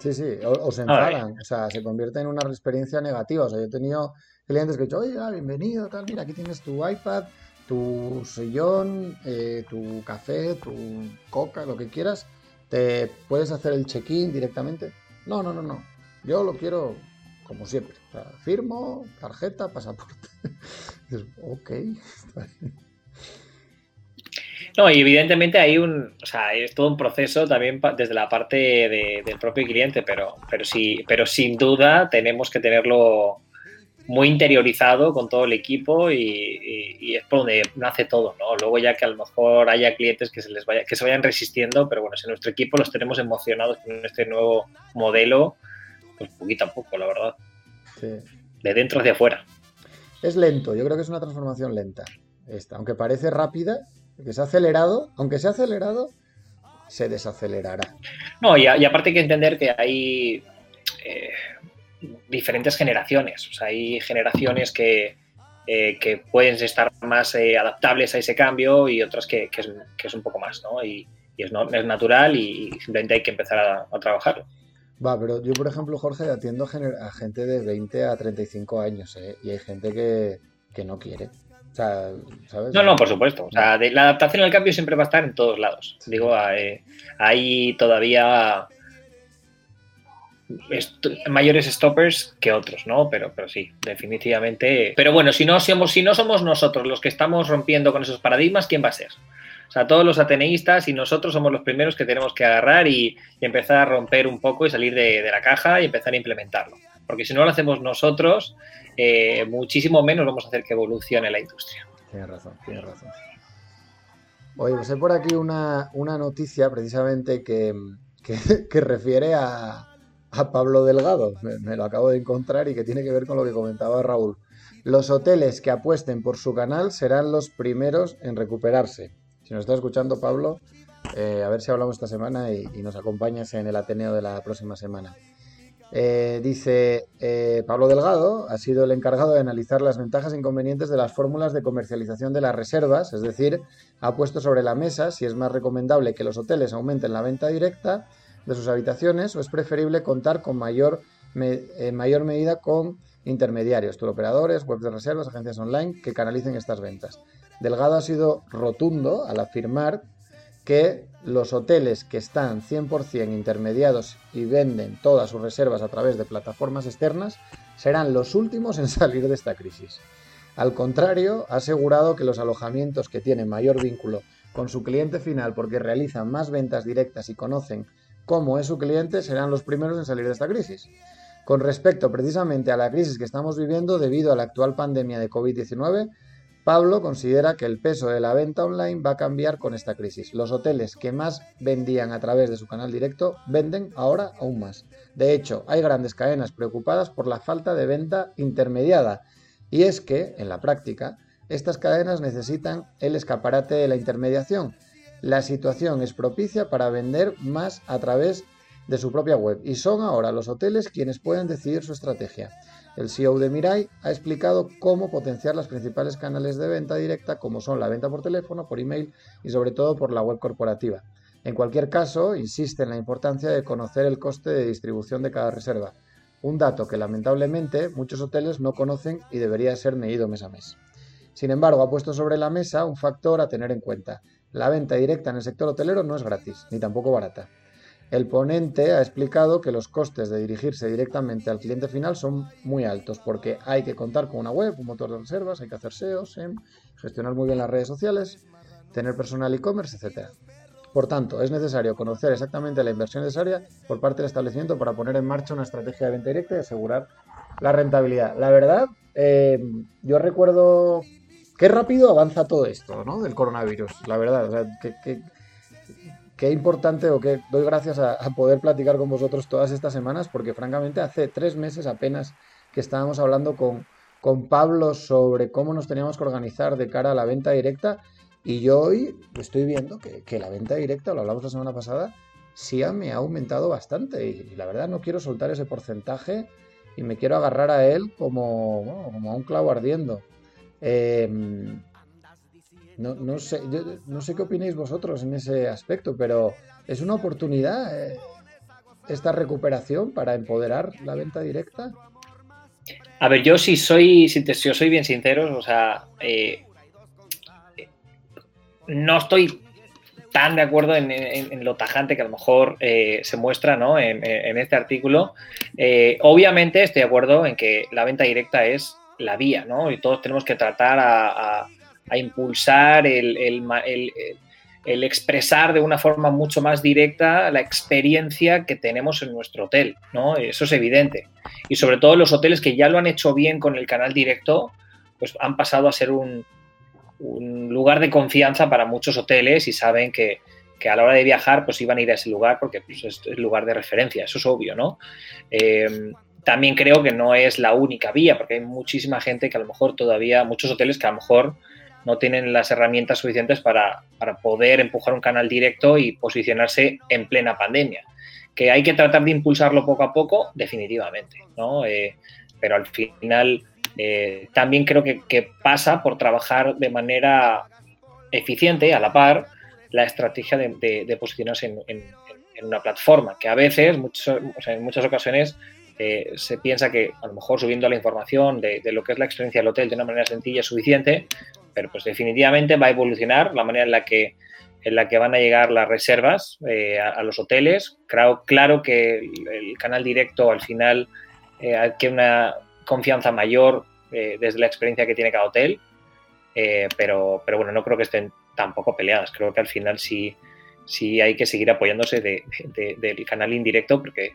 Sí, sí, o, se enfadan, o sea, se convierte en una experiencia negativa. O sea, yo he tenido clientes que he dicho, oye, bienvenido, tal, mira, aquí tienes tu iPad, tu sillón, eh, tu café, tu coca, lo que quieras. ¿Te puedes hacer el check-in directamente? No, no, no, no. Yo lo quiero como siempre. firmo, tarjeta, pasaporte. ok, No, y evidentemente hay un, o sea, es todo un proceso también desde la parte del propio cliente, pero, pero sí, pero sin duda tenemos que tenerlo muy interiorizado con todo el equipo y, es por donde nace todo, ¿no? Luego ya que a lo mejor haya clientes que se les vaya, que se vayan resistiendo, pero bueno, si nuestro equipo los tenemos emocionados con este nuevo modelo, pues poquito a poco, la verdad. De dentro hacia afuera. Es lento, yo creo que es una transformación lenta. Esta, aunque parece rápida, que se ha acelerado, aunque se ha acelerado, se desacelerará. No, y, aparte hay que entender que hay diferentes generaciones. O sea, hay generaciones que, eh, que pueden estar más eh, adaptables a ese cambio y otras que, que, es, un poco más, ¿no? Y, es, no, es, natural y simplemente hay que empezar a, a trabajarlo. Va, pero yo, por ejemplo, Jorge, atiendo a, gente de 20 a 35 años, ¿eh? Y hay gente que, que no quiere. O sea, ¿sabes? No, no, por supuesto. O sea, la adaptación al cambio siempre va a estar en todos lados. Digo, eh, hay todavía mayores stoppers que otros, ¿no? Pero, pero sí, definitivamente. Pero bueno, si no, somos, si no somos nosotros los que estamos rompiendo con esos paradigmas, ¿quién va a ser? O sea, todos los ateneístas y nosotros somos los primeros que tenemos que agarrar y, empezar a romper un poco y salir de, la caja y empezar a implementarlo. Porque si no lo hacemos nosotros, eh, muchísimo menos vamos a hacer que evolucione la industria. Tienes razón, tienes razón. Oye, pues hay por aquí una, noticia precisamente que, que, refiere a, a, Pablo Delgado. me, lo acabo de encontrar y que tiene que ver con lo que comentaba Raúl. Los hoteles que apuesten por su canal serán los primeros en recuperarse. Si nos está escuchando, Pablo, eh, a ver si hablamos esta semana y, nos acompañas en el Ateneo de la próxima semana. Eh, dice eh, Pablo Delgado ha sido el encargado de analizar las ventajas e inconvenientes de las fórmulas de comercialización de las reservas, es decir, ha puesto sobre la mesa si es más recomendable que los hoteles aumenten la venta directa de sus habitaciones o es preferible contar con mayor, en mayor medida con intermediarios, operadores, webs de reservas, agencias online que canalicen estas ventas. Delgado ha sido rotundo al afirmar que los hoteles que están 100% intermediados y venden todas sus reservas a través de plataformas externas serán los últimos en salir de esta crisis. Al contrario, ha asegurado que los alojamientos que tienen mayor vínculo con su cliente final porque realizan más ventas directas y conocen cómo es su cliente serán los primeros en salir de esta crisis. Con respecto precisamente a la crisis que estamos viviendo debido a la actual pandemia de COVID-19, Pablo considera que el peso de la venta online va a cambiar con esta crisis. Los hoteles que más vendían a través de su canal directo venden ahora aún más. De hecho, hay grandes cadenas preocupadas por la falta de venta intermediada. Y es que, en la práctica, estas cadenas necesitan el escaparate de la intermediación. La situación es propicia para vender más a través de su propia web y son ahora los hoteles quienes pueden decidir su estrategia. El CEO de Mirai ha explicado cómo potenciar los principales canales de venta directa, como son la venta por teléfono, por email y sobre todo por la web corporativa. En cualquier caso, insiste en la importancia de conocer el coste de distribución de cada reserva, un dato que lamentablemente muchos hoteles no conocen y debería ser medido mes a mes. Sin embargo, ha puesto sobre la mesa un factor a tener en cuenta. La venta directa en el sector hotelero no es gratis, ni tampoco barata. El ponente ha explicado que los costes de dirigirse directamente al cliente final son muy altos porque hay que contar con una web, un motor de reservas, hay que hacer SEO, gestionar muy bien las redes sociales, tener personal e-commerce, etc. Por tanto, es necesario conocer exactamente la inversión necesaria por parte del establecimiento para poner en marcha una estrategia de venta directa y asegurar la rentabilidad. La verdad, eh, yo recuerdo qué rápido avanza todo esto, ¿no? Del coronavirus, la verdad. O sea, que, qué importante o que doy gracias a, poder platicar con vosotros todas estas semanas, porque francamente hace tres meses apenas que estábamos hablando con, con Pablo sobre cómo nos teníamos que organizar de cara a la venta directa y yo hoy estoy viendo que, la venta directa, lo hablamos la semana pasada, sí me ha aumentado bastante y, la verdad no quiero soltar ese porcentaje y me quiero agarrar a él como, como a un clavo ardiendo. Em, no, sé, no sé qué opináis vosotros en ese aspecto, pero es una oportunidad eh, esta recuperación para empoderar la venta directa. A ver, yo si soy, si, te, soy bien sincero, o sea, eh, no estoy tan de acuerdo en, lo tajante que a lo mejor eh, se muestra ¿no? en, este artículo. obviamente estoy de acuerdo en que la venta directa es la vía, ¿no? Y todos tenemos que tratar a impulsar el, expresar de una forma mucho más directa la experiencia que tenemos en nuestro hotel, ¿no? Eso es evidente. Y sobre todo los hoteles que ya lo han hecho bien con el canal directo, pues han pasado a ser un, lugar de confianza para muchos hoteles y saben que, a la hora de viajar pues iban a ir a ese lugar porque pues, es el lugar de referencia, eso es obvio, ¿no? Eh, también creo que no es la única vía, porque hay muchísima gente que a lo mejor todavía, muchos hoteles que a lo mejor no tienen las herramientas suficientes para, poder empujar un canal directo y posicionarse en plena pandemia. Que hay que tratar de impulsarlo poco a poco, definitivamente, ¿no? Eh, pero al final eh, también creo que, pasa por trabajar de manera eficiente, a la par, la estrategia de, posicionarse en, una plataforma, que a veces, en muchas ocasiones, eh, se piensa que a lo mejor subiendo la información de, lo que es la experiencia del hotel de una manera sencilla es suficiente, pero pues definitivamente va a evolucionar la manera en la que, en la que van a llegar las reservas eh, a, los hoteles. Claro, claro que el, canal directo al final eh, adquiere una confianza mayor eh, desde la experiencia que tiene cada hotel, pero, pero bueno, no creo que estén tampoco peleadas. Creo que al final sí, sí hay que seguir apoyándose del canal indirecto porque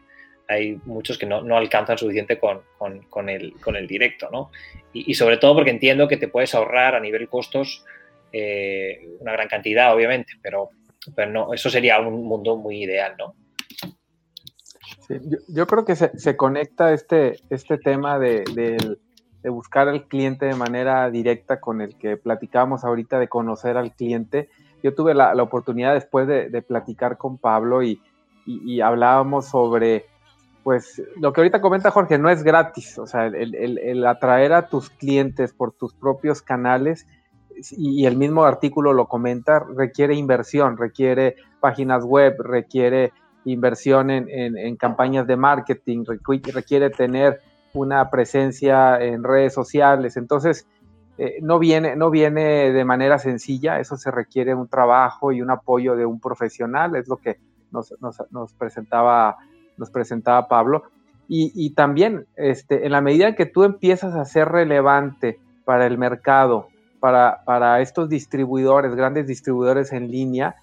hay muchos que no, alcanzan suficiente con, el, con el directo, ¿no? Y, sobre todo porque entiendo que te puedes ahorrar a nivel costos eh, una gran cantidad, obviamente, pero, pero no, eso sería un mundo muy ideal, ¿no? yo, creo que se, conecta este, este tema de, buscar al cliente de manera directa con el que platicábamos ahorita de conocer al cliente. Yo tuve la, oportunidad después de, platicar con Pablo y, y hablábamos sobre pues lo que ahorita comenta Jorge no es gratis, o sea, el, atraer a tus clientes por tus propios canales y, el mismo artículo lo comenta, requiere inversión, requiere páginas web, requiere inversión en, campañas de marketing, requiere tener una presencia en redes sociales, entonces eh, no, viene, no viene de manera sencilla, eso se requiere un trabajo y un apoyo de un profesional, es lo que nos, nos presentaba nos presentaba Pablo. Y, también, este, en la medida que tú empiezas a ser relevante para el mercado, para, para estos distribuidores, grandes distribuidores en línea,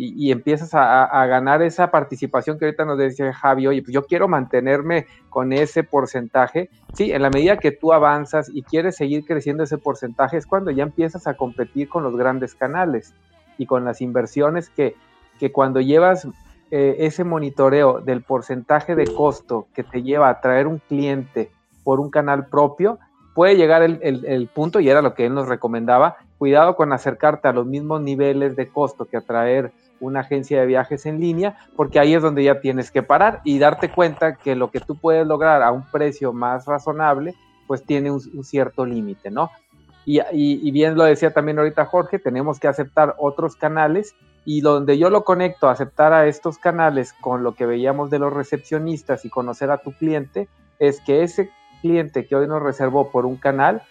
y, empiezas a, ganar esa participación que ahorita nos decía Javi, oye, pues yo quiero mantenerme con ese porcentaje. Sí, en la medida que tú avanzas y quieres seguir creciendo ese porcentaje, es cuando ya empiezas a competir con los grandes canales y con las inversiones que, que cuando llevas eh, ese monitoreo del porcentaje de costo que te lleva a traer un cliente por un canal propio, puede llegar el, punto, y era lo que él nos recomendaba, cuidado con acercarte a los mismos niveles de costo que atraer una agencia de viajes en línea, porque ahí es donde ya tienes que parar y darte cuenta que lo que tú puedes lograr a un precio más razonable, pues tiene un, cierto límite, ¿no? Y, y, bien lo decía también ahorita Jorge, tenemos que aceptar otros canales y donde yo lo conecto a aceptar a estos canales con lo que veíamos de los recepcionistas y conocer a tu cliente, es que ese cliente que hoy nos reservó por un canal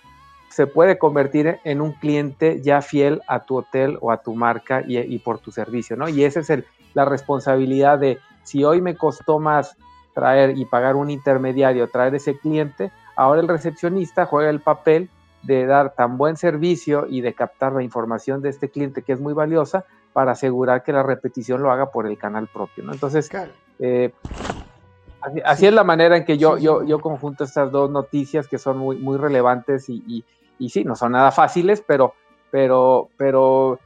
se puede convertir en un cliente ya fiel a tu hotel o a tu marca y, por tu servicio, ¿no? Y esa es la responsabilidad de si hoy me costó más traer y pagar un intermediario, traer ese cliente, ahora el recepcionista juega el papel de dar tan buen servicio y de captar la información de este cliente que es muy valiosa para asegurar que la repetición lo haga por el canal propio. ¿no? Entonces, eh, así, es la manera en que yo, yo, yo conjunto estas dos noticias que son muy, muy relevantes y, y, sí, no son nada fáciles, pero, pero, pero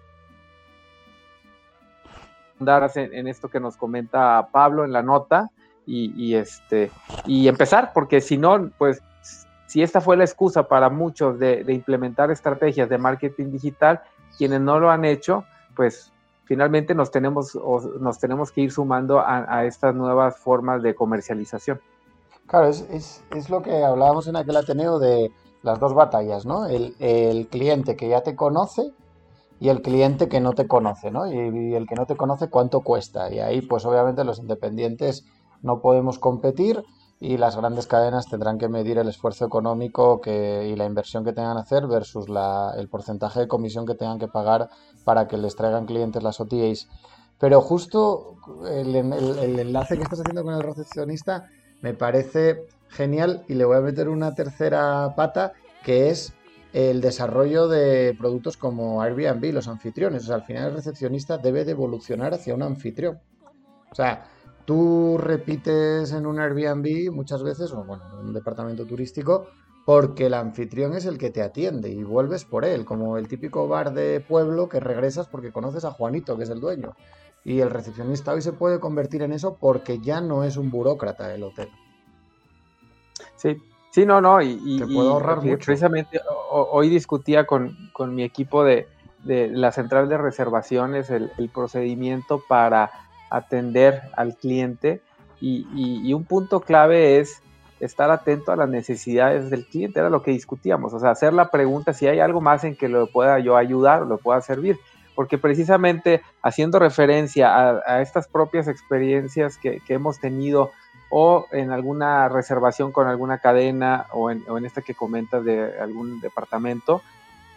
en, en esto que nos comenta Pablo en la nota y, y, este y empezar, porque si no, pues si esta fue la excusa para muchos de, de, implementar estrategias de marketing digital, quienes no lo han hecho, pues finalmente nos tenemos, nos tenemos que ir sumando a, estas nuevas formas de comercialización. Claro, es, es, es, lo que hablábamos en aquel Ateneo de las dos batallas, ¿no? El, el, cliente que ya te conoce y el cliente que no te conoce, ¿no? Y, y el que no te conoce cuánto cuesta. Y ahí, pues obviamente los independientes no podemos competir y las grandes cadenas tendrán que medir el esfuerzo económico que, y la inversión que tengan que hacer versus la, el porcentaje de comisión que tengan que pagar para que les traigan clientes las OTAs. Pero justo el, enlace que estás haciendo con el recepcionista me parece genial y le voy a meter una tercera pata que es el desarrollo de productos como Airbnb, los anfitriones. O sea, al final el recepcionista debe de evolucionar hacia un anfitrión. O sea, Tú repites en un Airbnb muchas veces, o bueno, en un departamento turístico, porque el anfitrión es el que te atiende y vuelves por él, como el típico bar de pueblo que regresas porque conoces a Juanito, que es el dueño. Y el recepcionista hoy se puede convertir en eso porque ya no es un burócrata el hotel. Sí, sí, no, no, y, te puedo ahorrar mucho. precisamente hoy discutía con, con mi equipo de, de, la central de reservaciones el, el procedimiento para atender al cliente y, un punto clave es estar atento a las necesidades del cliente, era lo que discutíamos, o sea, hacer la pregunta si hay algo más en que lo pueda yo ayudar o lo pueda servir, porque precisamente haciendo referencia a, estas propias experiencias que, que, hemos tenido o en alguna reservación con alguna cadena o en, o en esta que comentas de algún departamento,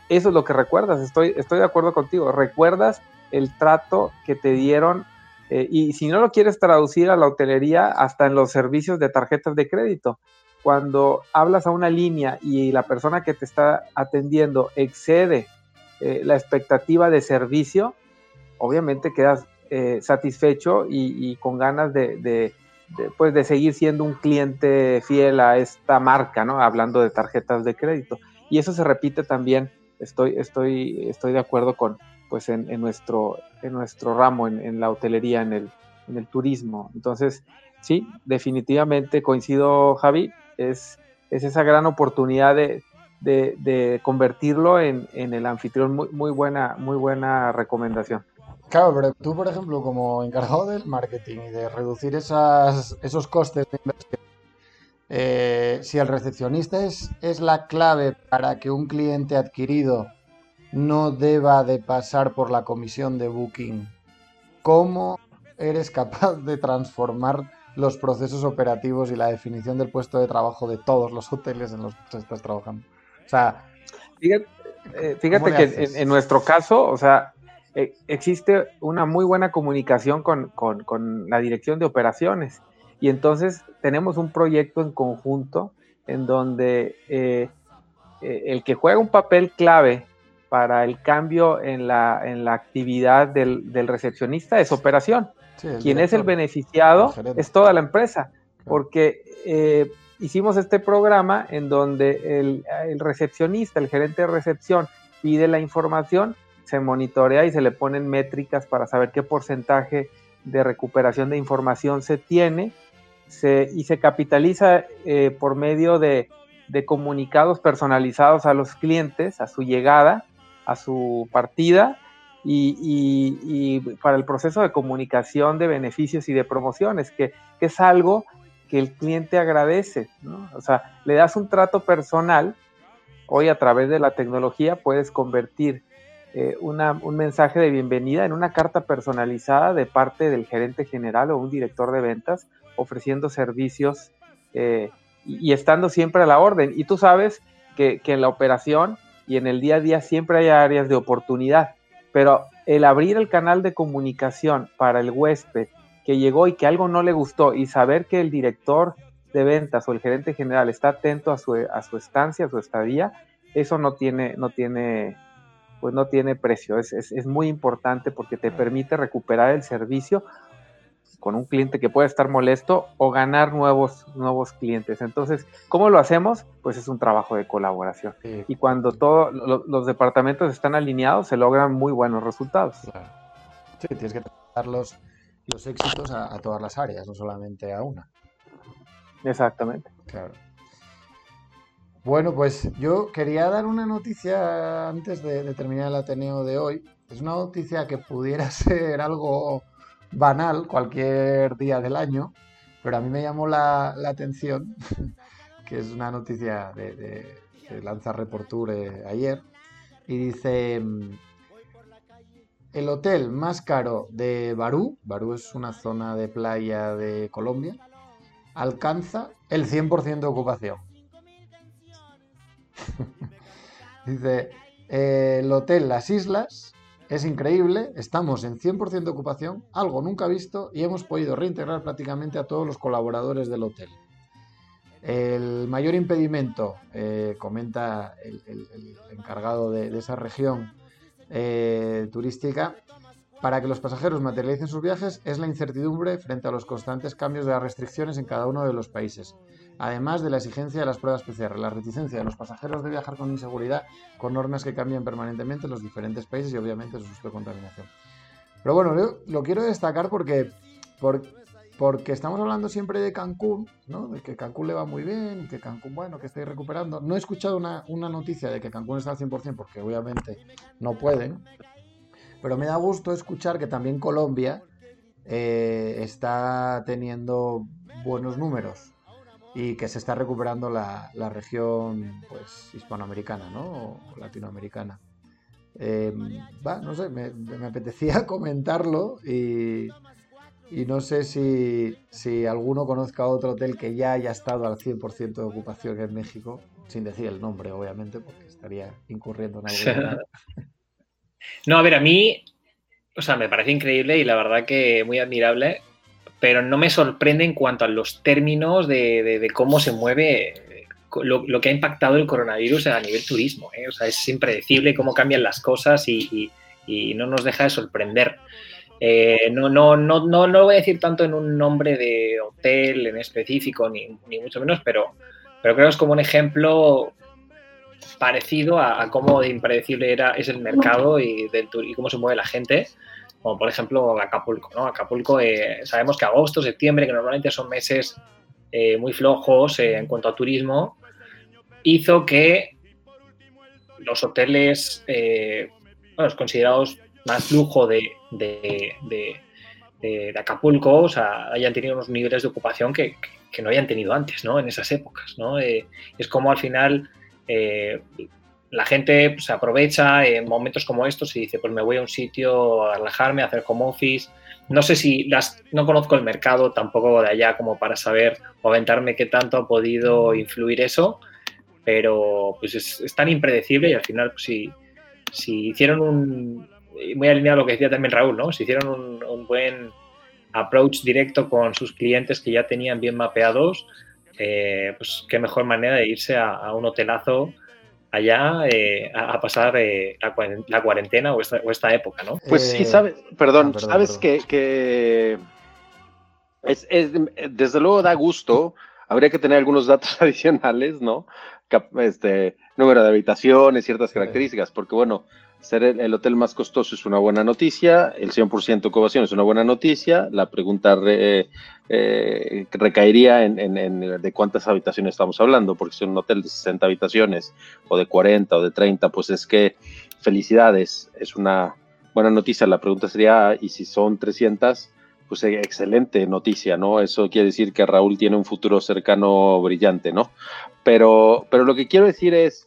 eso es lo que recuerdas, estoy, estoy de acuerdo contigo, recuerdas el trato que te dieron eh, y si no lo quieres traducir a la hotelería, hasta en los servicios de tarjetas de crédito. Cuando hablas a una línea y la persona que te está atendiendo excede eh, la expectativa de servicio, obviamente quedas eh, satisfecho y, con ganas de, de, de, pues de seguir siendo un cliente fiel a esta marca, ¿no? Hablando de tarjetas de crédito. Y eso se repite también, estoy, estoy, estoy de acuerdo con, pues en, nuestro, en nuestro ramo, en, la hotelería, en el, en el, turismo. Entonces, sí, definitivamente coincido, Javi, es, es esa gran oportunidad de, de, de convertirlo en, en, el anfitrión. Muy, muy, buena, muy buena recomendación. Claro, pero tú, por ejemplo, como encargado del marketing y de reducir esas, esos costes de inversión, eh, si el recepcionista es, es la clave para que un cliente adquirido no deba de pasar por la comisión de booking, ¿cómo eres capaz de transformar los procesos operativos y la definición del puesto de trabajo de todos los hoteles en los que estás trabajando? O sea, fíjate, eh, fíjate que en, en, nuestro caso, o sea, eh, existe una muy buena comunicación con, con, con la dirección de operaciones. Y entonces tenemos un proyecto en conjunto en donde eh, el que juega un papel clave para el cambio en la, en la actividad del, del recepcionista es operación. Sí, Quien es el beneficiado el es toda la empresa, porque eh, hicimos este programa en donde el, el, recepcionista, el gerente de recepción, pide la información, se monitorea y se le ponen métricas para saber qué porcentaje de recuperación de información se tiene se, y se capitaliza eh, por medio de, de comunicados personalizados a los clientes a su llegada a su partida y, para el proceso de comunicación de beneficios y de promociones, que, es algo que el cliente agradece. O sea, le das un trato personal, hoy a través de la tecnología puedes convertir eh, una, un mensaje de bienvenida en una carta personalizada de parte del gerente general o un director de ventas ofreciendo servicios eh, y, estando siempre a la orden. Y tú sabes que en la operación y en el día a día siempre hay áreas de oportunidad, pero el abrir el canal de comunicación para el huésped que llegó y que algo no le gustó y saber que el director de ventas o el gerente general está atento a su, a su estancia, a su estadía, eso no tiene, no tiene, pues no tiene precio. Es, es, muy importante porque te permite recuperar el servicio con un cliente que puede estar molesto o ganar nuevos, nuevos clientes. Entonces, ¿cómo lo hacemos? Pues es un trabajo de colaboración. Y cuando todos los departamentos están alineados, se logran muy buenos resultados. Sí, tienes que dar los, los éxitos a, todas las áreas, no solamente a una. Exactamente. Claro. Bueno, pues yo quería dar una noticia antes de, terminar el Ateneo de hoy. Es una noticia que pudiera ser algo banal cualquier día del año, pero a mí me llamó la, atención, que es una noticia de, de, lanza Reporture ayer, y dice, el hotel más caro de Barú, Barú es una zona de playa de Colombia, alcanza el 100% de ocupación. Dice, el hotel Las Islas es increíble, estamos en 100% de ocupación, algo nunca visto y hemos podido reintegrar prácticamente a todos los colaboradores del hotel. El mayor impedimento, eh, comenta el, encargado de esa región, eh, turística para que los pasajeros materialicen sus viajes es la incertidumbre frente a los constantes cambios de las restricciones en cada uno de los países, además de la exigencia de las pruebas PCR, la reticencia de los pasajeros de viajar con inseguridad, con normas que cambian permanentemente en los diferentes países y obviamente su susto de contaminación. Pero bueno, yo lo quiero destacar porque, porque estamos hablando siempre de Cancún, ¿no? de que Cancún le va muy bien, que Cancún, bueno, que estáis recuperando. No he escuchado una, noticia de que Cancún está al 100% porque obviamente no pueden, pero me da gusto escuchar que también Colombia eh, está teniendo buenos números y que se está recuperando la, región pues hispanoamericana, ¿no? O latinoamericana. Va, no sé, me, me apetecía comentarlo y, y no sé si, alguno conozca otro hotel que ya haya estado al 100% de ocupación en México, sin decir el nombre, obviamente, porque estaría incurriendo en algo. no, a ver, a mí, o sea, me parece increíble y la verdad que muy admirable, pero no me sorprende en cuanto a los términos de, cómo se mueve lo, que ha impactado el coronavirus a nivel turismo. ¿eh? O sea, es impredecible cómo cambian las cosas y no nos deja de sorprender. Eh, no, no, no, no, lo voy a decir tanto en un nombre de hotel en específico, ni, mucho menos, pero, pero creo que es como un ejemplo parecido a, cómo de impredecible era, es el mercado y, del, y cómo se mueve la gente, como por ejemplo Acapulco. ¿no? Acapulco, eh, sabemos que agosto, septiembre, que normalmente son meses eh, muy flojos en cuanto a turismo, hizo que los hoteles, bueno, considerados más lujo de, de, Acapulco, o sea, hayan tenido unos niveles de ocupación que, no hayan tenido antes, ¿no? En esas épocas, ¿no? Eh, es como al final eh, la gente se pues, aprovecha en momentos como estos y dice, pues me voy a un sitio a relajarme, a hacer home office. No sé si las, no conozco el mercado tampoco de allá como para saber o aventarme qué tanto ha podido influir eso, pero pues es, tan impredecible y al final pues, si, si hicieron un, muy alineado a lo que decía también Raúl, ¿no? Si hicieron un, buen approach directo con sus clientes que ya tenían bien mapeados, eh, pues qué mejor manera de irse a, un hotelazo allá eh, a, pasar eh, la, cuarentena o esta, época, ¿no? Pues sí, sabes, perdón, sabes que, es, desde luego da gusto, habría que tener algunos datos adicionales, ¿no? Este, número de habitaciones, ciertas características, porque bueno, ser el, hotel más costoso es una buena noticia, el 100% de ocupación es una buena noticia, la pregunta eh, recaería en, de cuántas habitaciones estamos hablando, porque si un hotel de 60 habitaciones o de 40 o de 30, pues es que felicidades, es una buena noticia. La pregunta sería, ¿y si son 300? Pues eh, excelente noticia, ¿no? Eso quiere decir que Raúl tiene un futuro cercano brillante, ¿no? Pero, pero lo que quiero decir es,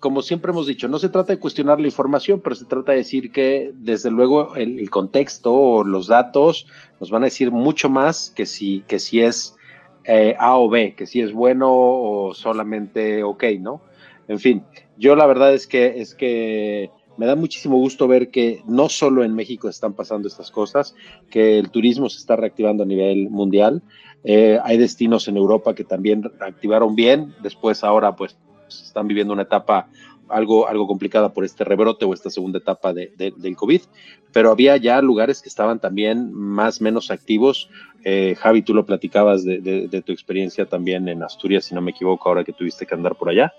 como siempre hemos dicho, no se trata de cuestionar la información, pero se trata de decir que desde luego el, contexto o los datos nos van a decir mucho más que si, que si es eh, A o B, que si es bueno o solamente ok, ¿no? En fin, yo la verdad es que, es que me da muchísimo gusto ver que no solo en México están pasando estas cosas, que el turismo se está reactivando a nivel mundial. Eh, hay destinos en Europa que también reactivaron bien, después ahora pues están viviendo una etapa algo, algo complicada por este rebrote o esta segunda etapa de, del COVID, pero había ya lugares que estaban también más menos activos. Eh, Javi, tú lo platicabas de, tu experiencia también en Asturias, si no me equivoco, ahora que tuviste que andar por allá.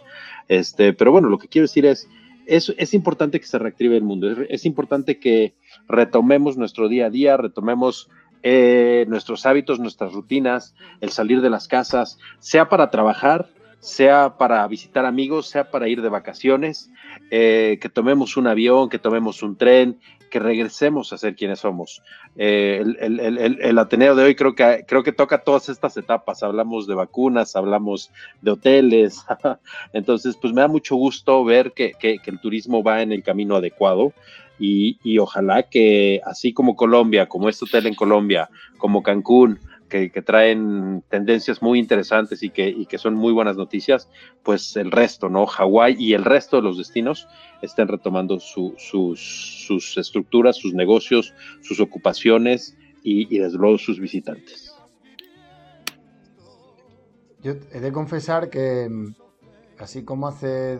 Este, pero bueno, lo que quiero decir es, es, es importante que se reactive el mundo, es, importante que retomemos nuestro día a día, retomemos eh, nuestros hábitos, nuestras rutinas, el salir de las casas, sea para trabajar, sea para visitar amigos, sea para ir de vacaciones, eh, que tomemos un avión, que tomemos un tren, que regresemos a ser quienes somos. Eh, el, Ateneo de hoy creo que, creo que toca todas estas etapas. Hablamos de vacunas, hablamos de hoteles. Entonces, pues me da mucho gusto ver que, que, el turismo va en el camino adecuado. Y, y ojalá que así como Colombia, como este hotel en Colombia, como Cancún, que, traen tendencias muy interesantes y que, y que son muy buenas noticias, pues el resto, ¿no? Hawái y el resto de los destinos estén retomando sus, sus, estructuras, sus negocios, sus ocupaciones y, desde luego sus visitantes. Yo he de confesar que así como hace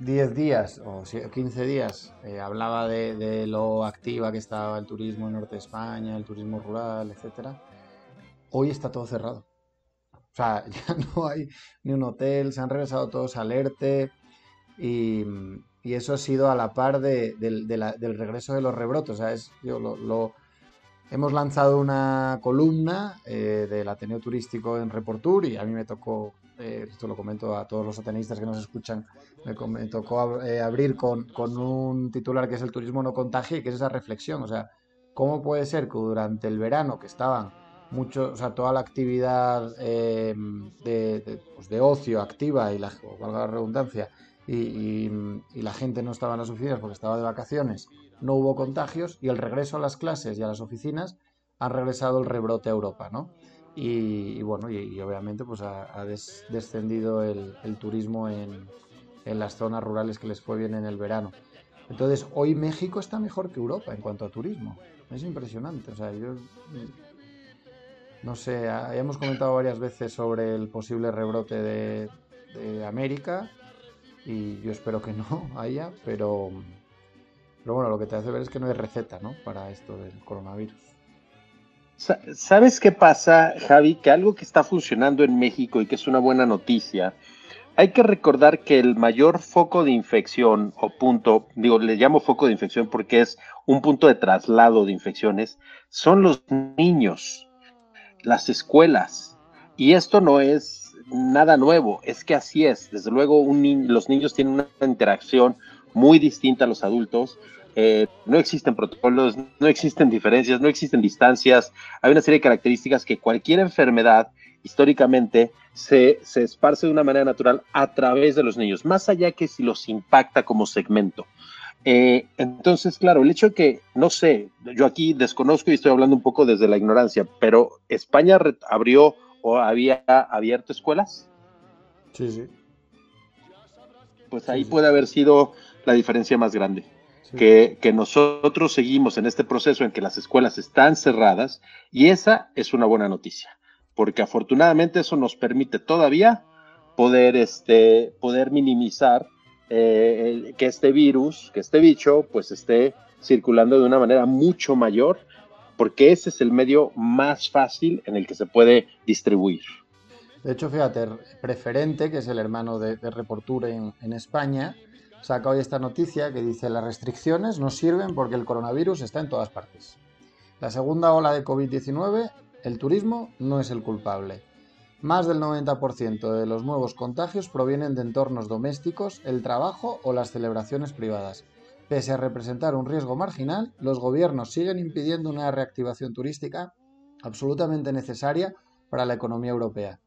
10 días o 15 días eh, hablaba de, de, lo activa que estaba el turismo en Norte de España, el turismo rural, etcétera hoy está todo cerrado. O sea, ya no hay ni un hotel, se han regresado todos al ERTE y, eso ha sido a la par del regreso de los rebrotos. O sea, es, yo lo, hemos lanzado una columna eh, del Ateneo Turístico en Reportur y a mí me tocó, eh, esto lo comento a todos los ateneístas que nos escuchan, me, tocó eh, abrir con, con, un titular que es el turismo no contagia y que es esa reflexión. O sea, ¿cómo puede ser que durante el verano que estaban mucho, o sea, toda la actividad eh, pues de, ocio activa y la, valga la redundancia, y, la gente no estaba en las oficinas porque estaba de vacaciones, no hubo contagios y el regreso a las clases y a las oficinas han regresado el rebrote a Europa, ¿no? Y, bueno, y, obviamente pues ha, descendido el, turismo en, en, las zonas rurales que les fue bien en el verano. Entonces, hoy México está mejor que Europa en cuanto a turismo. Es impresionante. O sea, no sé, hemos comentado varias veces sobre el posible rebrote de, América y yo espero que no haya, pero, pero bueno, lo que te hace ver es que no hay receta ¿no? para esto del coronavirus. ¿Sabes qué pasa, Javi? Que algo que está funcionando en México y que es una buena noticia, hay que recordar que el mayor foco de infección o punto, digo, le llamo foco de infección porque es un punto de traslado de infecciones, son los niños las escuelas. Y esto no es nada nuevo, es que así es. Desde luego, los niños tienen una interacción muy distinta a los adultos. Eh, no existen protocolos, no existen diferencias, no existen distancias. Hay una serie de características que cualquier enfermedad históricamente se, se esparce de una manera natural a través de los niños, más allá que si los impacta como segmento. Eh, entonces, claro, el hecho de que, no sé, yo aquí desconozco y estoy hablando un poco desde la ignorancia, pero ¿España abrió o había abierto escuelas? Sí, sí. Pues ahí puede haber sido la diferencia más grande. Que, que, nosotros seguimos en este proceso en que las escuelas están cerradas y esa es una buena noticia, porque afortunadamente eso nos permite todavía poder, este, poder minimizar eh, que este virus, que este bicho, pues esté circulando de una manera mucho mayor, porque ese es el medio más fácil en el que se puede distribuir. De hecho, fíjate, Preferente, que es el hermano de, de Reporture en, en España, saca hoy esta noticia que dice las restricciones no sirven porque el coronavirus está en todas partes. La segunda ola de COVID-19, el turismo no es el culpable. Más del 90% de los nuevos contagios provienen de entornos domésticos, el trabajo o las celebraciones privadas. Pese a representar un riesgo marginal, los gobiernos siguen impidiendo una reactivación turística absolutamente necesaria para la economía europea.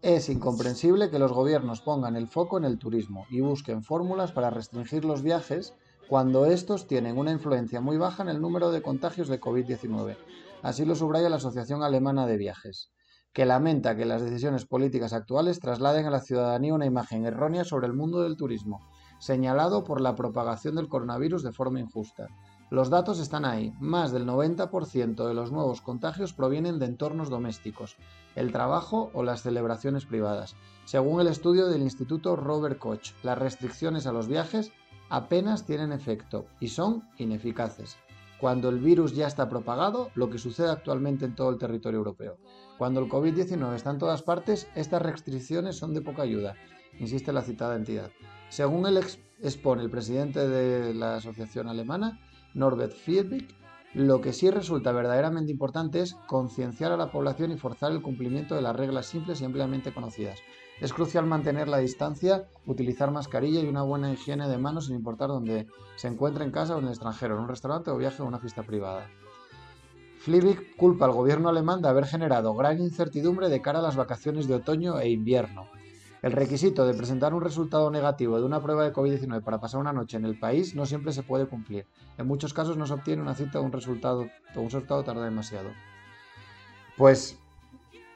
Es incomprensible que los gobiernos pongan el foco en el turismo y busquen fórmulas para restringir los viajes cuando estos tienen una influencia muy baja en el número de contagios de COVID-19. Así lo subraya la Asociación Alemana de Viajes que lamenta que las decisiones políticas actuales trasladen a la ciudadanía una imagen errónea sobre el mundo del turismo, señalado por la propagación del coronavirus de forma injusta. Los datos están ahí. Más del 90% de los nuevos contagios provienen de entornos domésticos, el trabajo o las celebraciones privadas. Según el estudio del Instituto Robert Koch, las restricciones a los viajes apenas tienen efecto y son ineficaces. Cuando el virus ya está propagado, lo que sucede actualmente en todo el territorio europeo. Cuando el COVID-19 está en todas partes, estas restricciones son de poca ayuda, insiste la citada entidad. Según el expone el presidente de la asociación alemana, Norbert Fiedvik, lo que sí resulta verdaderamente importante es concienciar a la población y forzar el cumplimiento de las reglas simples y ampliamente conocidas. Es crucial mantener la distancia, utilizar mascarilla y una buena higiene de manos sin importar dónde se encuentre en casa o en el extranjero, en un restaurante o viaje o una fiesta privada. Flivik culpa al gobierno alemán de haber generado gran incertidumbre de cara a las vacaciones de otoño e invierno, el requisito de presentar un resultado negativo de una prueba de COVID-19 para pasar una noche en el país no siempre se puede cumplir. En muchos casos no se obtiene una cita o un resultado, o un resultado tarda demasiado. Pues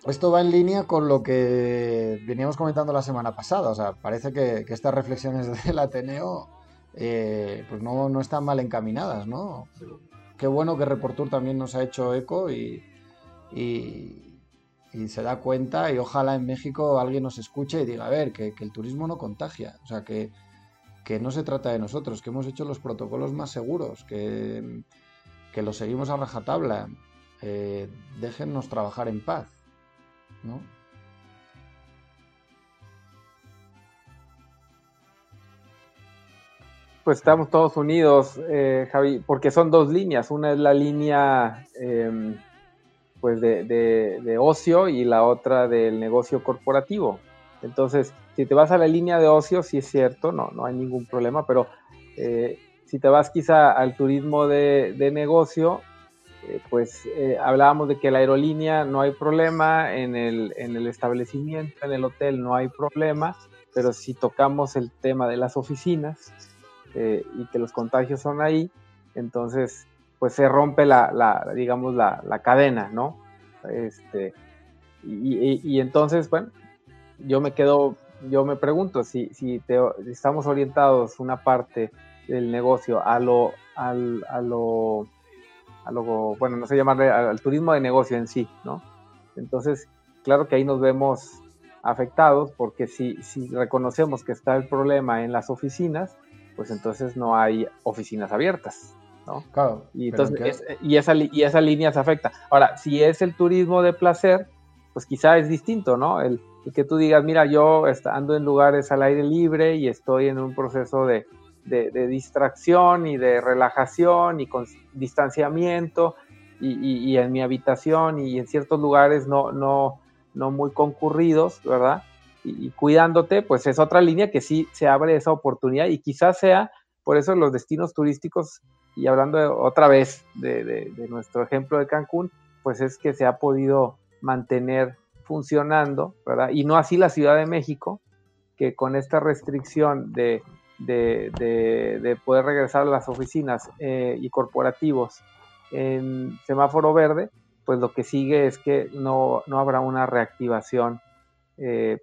esto va en línea con lo que veníamos comentando la semana pasada. O sea, parece que, estas reflexiones del Ateneo eh, pues no, están mal encaminadas, ¿no? Qué bueno que Reportur también nos ha hecho eco y, y se da cuenta y ojalá en México alguien nos escuche y diga, a ver, que, el turismo no contagia, o sea, que, no se trata de nosotros, que hemos hecho los protocolos más seguros, que, que los seguimos a rajatabla, eh, déjennos trabajar en paz, ¿no? Pues estamos todos unidos, eh, Javi, porque son dos líneas. Una es la línea em, pues de, ocio y la otra del negocio corporativo. Entonces, si te vas a la línea de ocio, sí es cierto, no, no hay ningún problema, pero eh, si te vas quizá al turismo de, negocio, eh, pues eh, hablábamos de que la aerolínea no hay problema, en el, en el establecimiento, en el hotel no hay problema, pero si tocamos el tema de las oficinas y que los contagios son ahí, entonces pues se rompe la, digamos, la, la, cadena, ¿no? Este, y, entonces, bueno, yo me quedo, yo me pregunto si, si estamos orientados una parte del negocio a lo, a lo, a lo, bueno, no sé llamarle al, turismo de negocio en sí, ¿no? Entonces, claro que ahí nos vemos afectados porque si, si reconocemos que está el problema en las oficinas, pues entonces no hay oficinas abiertas, Claro. Y, entonces, y, esa, y esa línea se afecta. Ahora, si es el turismo de placer, pues quizá es distinto, ¿no? El, que tú digas, mira, yo ando en lugares al aire libre y estoy en un proceso de, distracción y de relajación y con distanciamiento y, en mi habitación y en ciertos lugares no, no, no muy concurridos, ¿verdad? Y, y, cuidándote, pues es otra línea que sí se abre esa oportunidad y quizás sea por eso los destinos turísticos y hablando otra vez de, nuestro ejemplo de Cancún, pues es que se ha podido mantener funcionando, ¿verdad? Y no así la Ciudad de México, que con esta restricción de, poder regresar a las oficinas eh, y corporativos en semáforo verde, pues lo que sigue es que no, habrá una reactivación eh,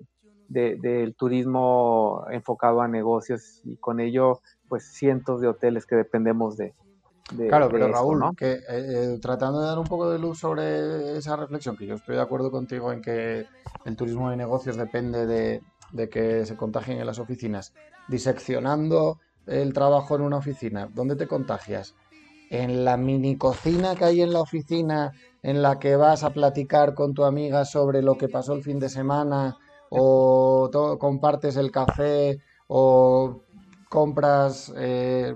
del turismo enfocado a negocios y con ello pues cientos de hoteles que dependemos de, claro, pero Raúl, que, eh, eh, tratando de dar un poco de luz sobre esa reflexión, que yo estoy de acuerdo contigo en que el turismo de negocios depende de, que se contagien en las oficinas. Diseccionando el trabajo en una oficina, ¿dónde te contagias? En la mini cocina que hay en la oficina, en la que vas a platicar con tu amiga sobre lo que pasó el fin de semana, o compartes el café, o compras eh,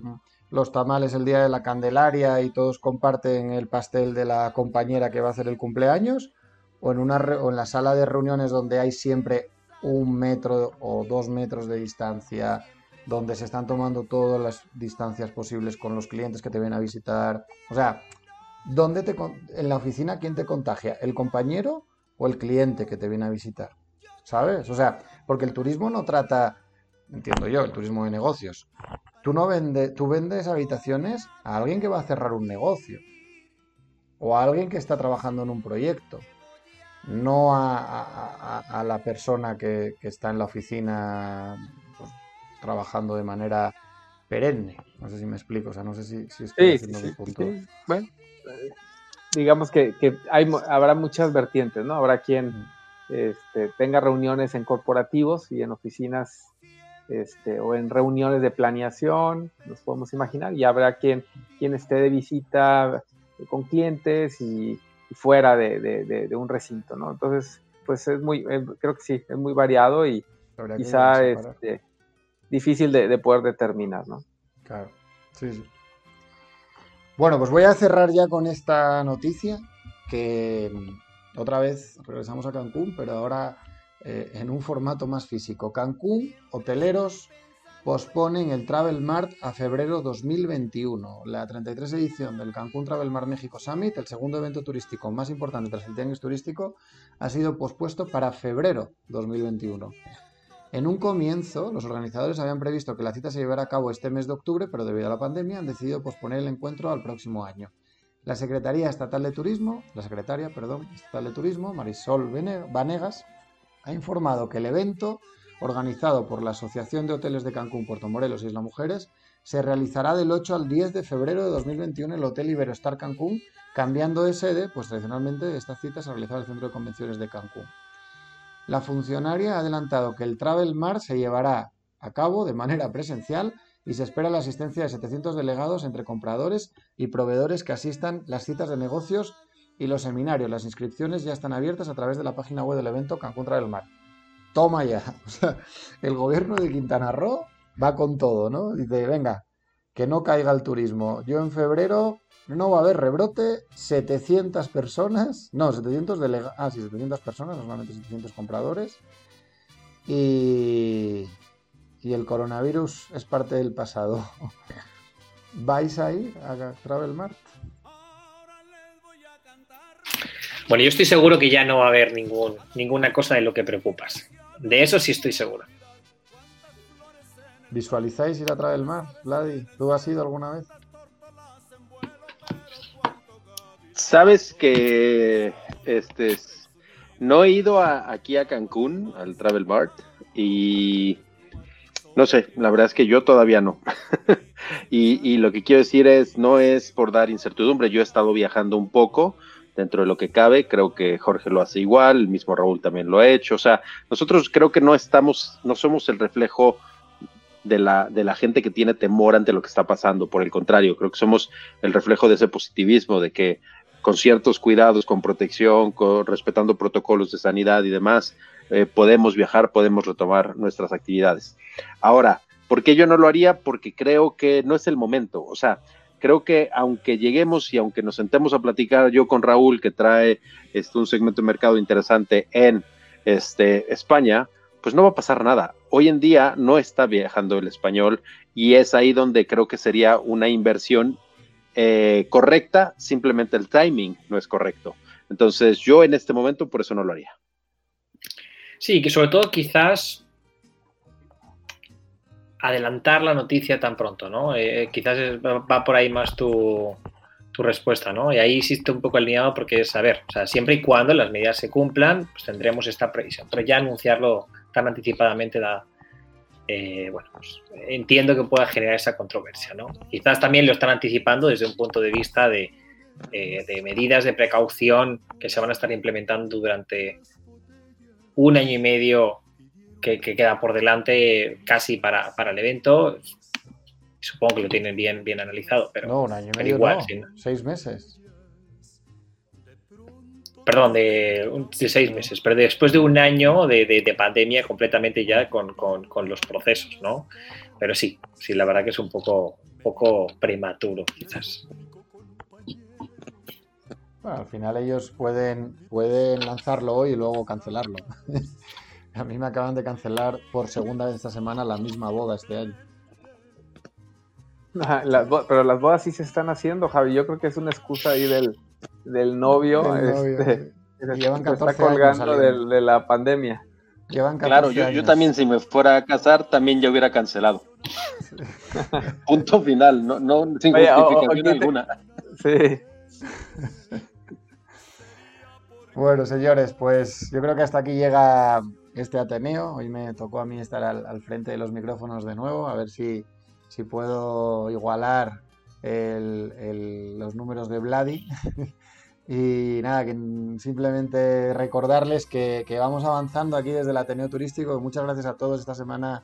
los tamales el día de la Candelaria y todos comparten el pastel de la compañera que va a hacer el cumpleaños, o en, una o en la sala de reuniones donde hay siempre un metro o dos metros de distancia, donde se están tomando todas las distancias posibles con los clientes que te ven a visitar. O sea, ¿dónde te, en la oficina quién te contagia? ¿El compañero o el cliente que te viene a visitar? ¿Sabes? O sea, porque el turismo no trata, entiendo yo, el turismo de negocios, Tú no vendes, tú vendes habitaciones a alguien que va a cerrar un negocio o a alguien que está trabajando en un proyecto, no a, la persona que, está en la oficina pues, trabajando de manera perenne. No sé si me explico, o sea, no sé si, si estoy haciendo mi punto. Bueno, eh, digamos que, que hay, habrá muchas vertientes, ¿no? Habrá quien este, tenga reuniones en corporativos y en oficinas este, o en reuniones de planeación, nos podemos imaginar, y habrá quien, quien esté de visita con clientes y fuera de, de, de, de, un recinto, ¿no? Entonces, pues es muy, eh, creo que sí, es muy variado y quizá este, difícil de, poder determinar, ¿no? Claro, sí, sí. Bueno, pues voy a cerrar ya con esta noticia que mm, otra vez regresamos a Cancún, pero ahora eh, en un formato más físico. Cancún, hoteleros posponen el Travel Mart a febrero 2021. La 33 edición del Cancún Travel Mart México Summit, el segundo evento turístico más importante tras el Tianguis Turístico, ha sido pospuesto para febrero 2021. En un comienzo, los organizadores habían previsto que la cita se llevara a cabo este mes de octubre, pero debido a la pandemia han decidido posponer el encuentro al próximo año. La Secretaría Estatal de Turismo, la secretaria, perdón, Estatal de Turismo, Marisol Vanegas, ha informado que el evento organizado por la Asociación de Hoteles de Cancún, Puerto Morelos y Isla Mujeres, se realizará del 8 al 10 de febrero de 2021 en el Hotel Iberostar Cancún, cambiando de sede, pues tradicionalmente esta cita se realizaba en el Centro de Convenciones de Cancún. La funcionaria ha adelantado que el Travel Mar se llevará a cabo de manera presencial y se espera la asistencia de 700 delegados entre compradores y proveedores que asistan las citas de negocios y los seminarios. Las inscripciones ya están abiertas a través de la página web del evento Cancún Travel Mar toma ya. O sea, el gobierno de Quintana Roo va con todo, ¿no? Dice, venga, que no caiga el turismo. Yo en febrero no va a haber rebrote, 700 personas, no, 700 delegados, ah, sí, 700 personas, normalmente 700 compradores. Y, y el coronavirus es parte del pasado. ¿Vais ahí a Travel Mart? Bueno, yo estoy seguro que ya no va a haber ningún, ninguna cosa de lo que preocupas. De eso sí estoy seguro. ¿Visualizáis ir a través del mar, Vladi? ¿Tú has ido alguna vez? Sabes que este no he ido aquí a Cancún, al Travel Mart, y no sé, la verdad es que yo todavía no. y, y, lo que quiero decir es, no es por dar incertidumbre, yo he estado viajando un poco, dentro de lo que cabe. Creo que Jorge lo hace igual, el mismo Raúl también lo ha hecho. O sea, nosotros creo que no estamos, no somos el reflejo de la, de la gente que tiene temor ante lo que está pasando. Por el contrario, creo que somos el reflejo de ese positivismo, de que con ciertos cuidados, con protección, con, respetando protocolos de sanidad y demás, eh, podemos viajar, podemos retomar nuestras actividades. Ahora, ¿por qué yo no lo haría? Porque creo que no es el momento. O sea, creo que aunque lleguemos y aunque nos sentemos a platicar yo con Raúl, que trae este, un segmento de mercado interesante en este, España, pues no va a pasar nada. Hoy en día no está viajando el español y es ahí donde creo que sería una inversión eh, correcta, simplemente el timing no es correcto. Entonces yo en este momento por eso no lo haría. Sí, que sobre todo quizás adelantar la noticia tan pronto, ¿no? Eh, quizás va por ahí más tu, tu, respuesta, ¿no? Y ahí existe un poco el porque es, a ver, o sea, siempre y cuando las medidas se cumplan, pues tendremos esta previsión. Pero ya anunciarlo tan anticipadamente da, eh, bueno, pues entiendo que pueda generar esa controversia, ¿no? Quizás también lo están anticipando desde un punto de vista de, eh, de medidas de precaución que se van a estar implementando durante un año y medio que, queda por delante casi para, el evento. Supongo que lo tienen bien, bien analizado, pero, no, un año y medio igual, seis meses. Perdón, de, seis meses, pero después de un año de, pandemia completamente ya con, los procesos, ¿no? Pero sí, sí, la verdad que es un poco, poco prematuro, quizás. Bueno, al final ellos pueden, pueden lanzarlo hoy y luego cancelarlo. A mí me acaban de cancelar por segunda vez esta semana la misma boda este año. pero las bodas sí se están haciendo, Javi. Yo creo que es una excusa ahí del, del novio. Este, llevan 14 está colgando de, la pandemia. Llevan claro, yo, yo, también si me fuera a casar, también yo hubiera cancelado. Punto final, no, no sin justificación alguna. Sí. Bueno, señores, pues yo creo que hasta aquí llega este Ateneo. Hoy me tocó a mí estar al, frente de los micrófonos de nuevo, a ver si, si puedo igualar los números de Vladi. y nada, simplemente recordarles que, vamos avanzando aquí desde el Ateneo Turístico. Muchas gracias a todos. Esta semana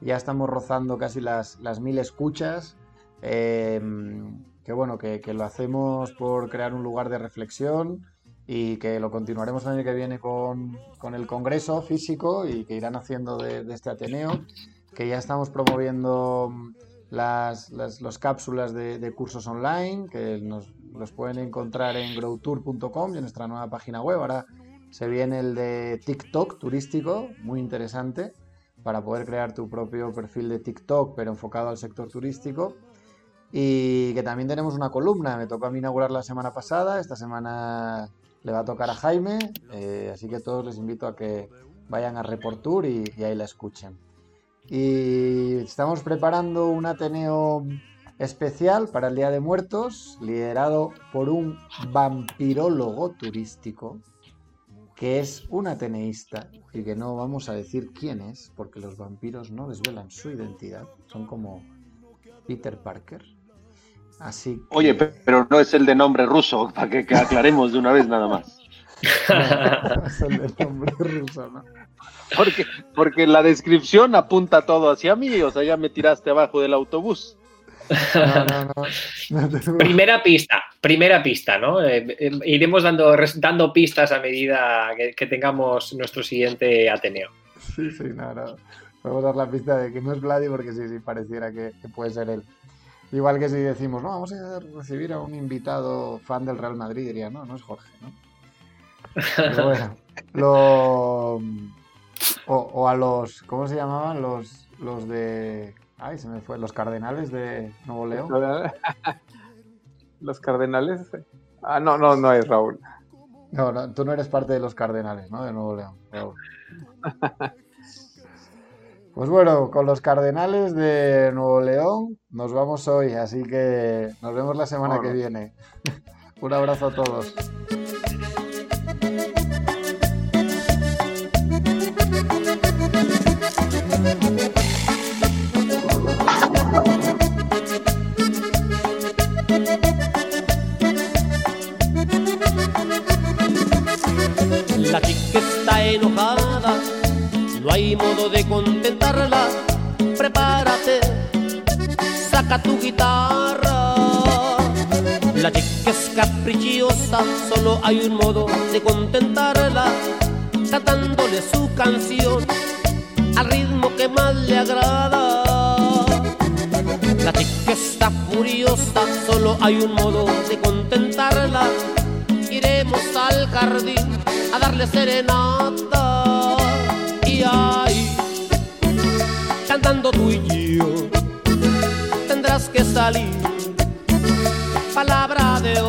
ya estamos rozando casi las, las mil escuchas. Eh, que bueno, que lo hacemos por crear un lugar de reflexión y que lo continuaremos el año que viene con, con el congreso físico y que irán haciendo de, de este Ateneo, que ya estamos promoviendo mm, las, las los cápsulas de, de cursos online, que nos los pueden encontrar en growtour.com y en nuestra nueva página web. Ahora se viene el de TikTok turístico, muy interesante, para poder crear tu propio perfil de TikTok, pero enfocado al sector turístico. Y que también tenemos una columna, me tocó a mí inaugurar la semana pasada, esta semana le va a tocar a Jaime, eh, así que a todos les invito a que vayan a Reportur y, y ahí la escuchen. Y estamos preparando un Ateneo especial para el Día de Muertos, liderado por un vampirólogo turístico, que es un ateneísta y que no vamos a decir quién es, porque los vampiros no desvelan su identidad, son como Peter Parker. Así Oye, pe- pero no es el de nombre ruso, para que, que aclaremos de una vez nada más. es el de nombre ruso, ¿no? Porque, porque la descripción apunta todo hacia mí, o sea, ya me tiraste abajo del autobús. No, no, no. Primera pista, primera pista, ¿no? Eh, eh, iremos dando, dando pistas a medida que, que tengamos nuestro siguiente Ateneo. Sí, sí, no, no. Podemos dar la pista de que no es Vladi porque sí, sí, pareciera que, que puede ser él. Igual que si decimos, no, vamos a recibir a un invitado fan del Real Madrid, diría, no, no es Jorge, ¿no? Pero bueno, lo... O, o a los, ¿cómo se llamaban? Los, los de... Ay, se me fue, los cardenales de Nuevo León. Los cardenales. Ah, no, no, no es Raúl. No, no, tú no eres parte de los cardenales, ¿no? De Nuevo León. Raúl. Pues bueno, con los cardenales de Nuevo León nos vamos hoy, así que nos vemos la semana que viene. Un abrazo a todos. La chica está enojada, no hay modo de contentarla. Prepárate, saca tu guitarra. La chica es caprichosa, solo hay un modo de contentarla. Cantándole su canción al ritmo que más le agrada. La chica está furiosa, solo hay un modo de contentarla. Iremos al jardín a darle serenata. Y ahí, cantando tú y yo, tendrás que salir. Palabra de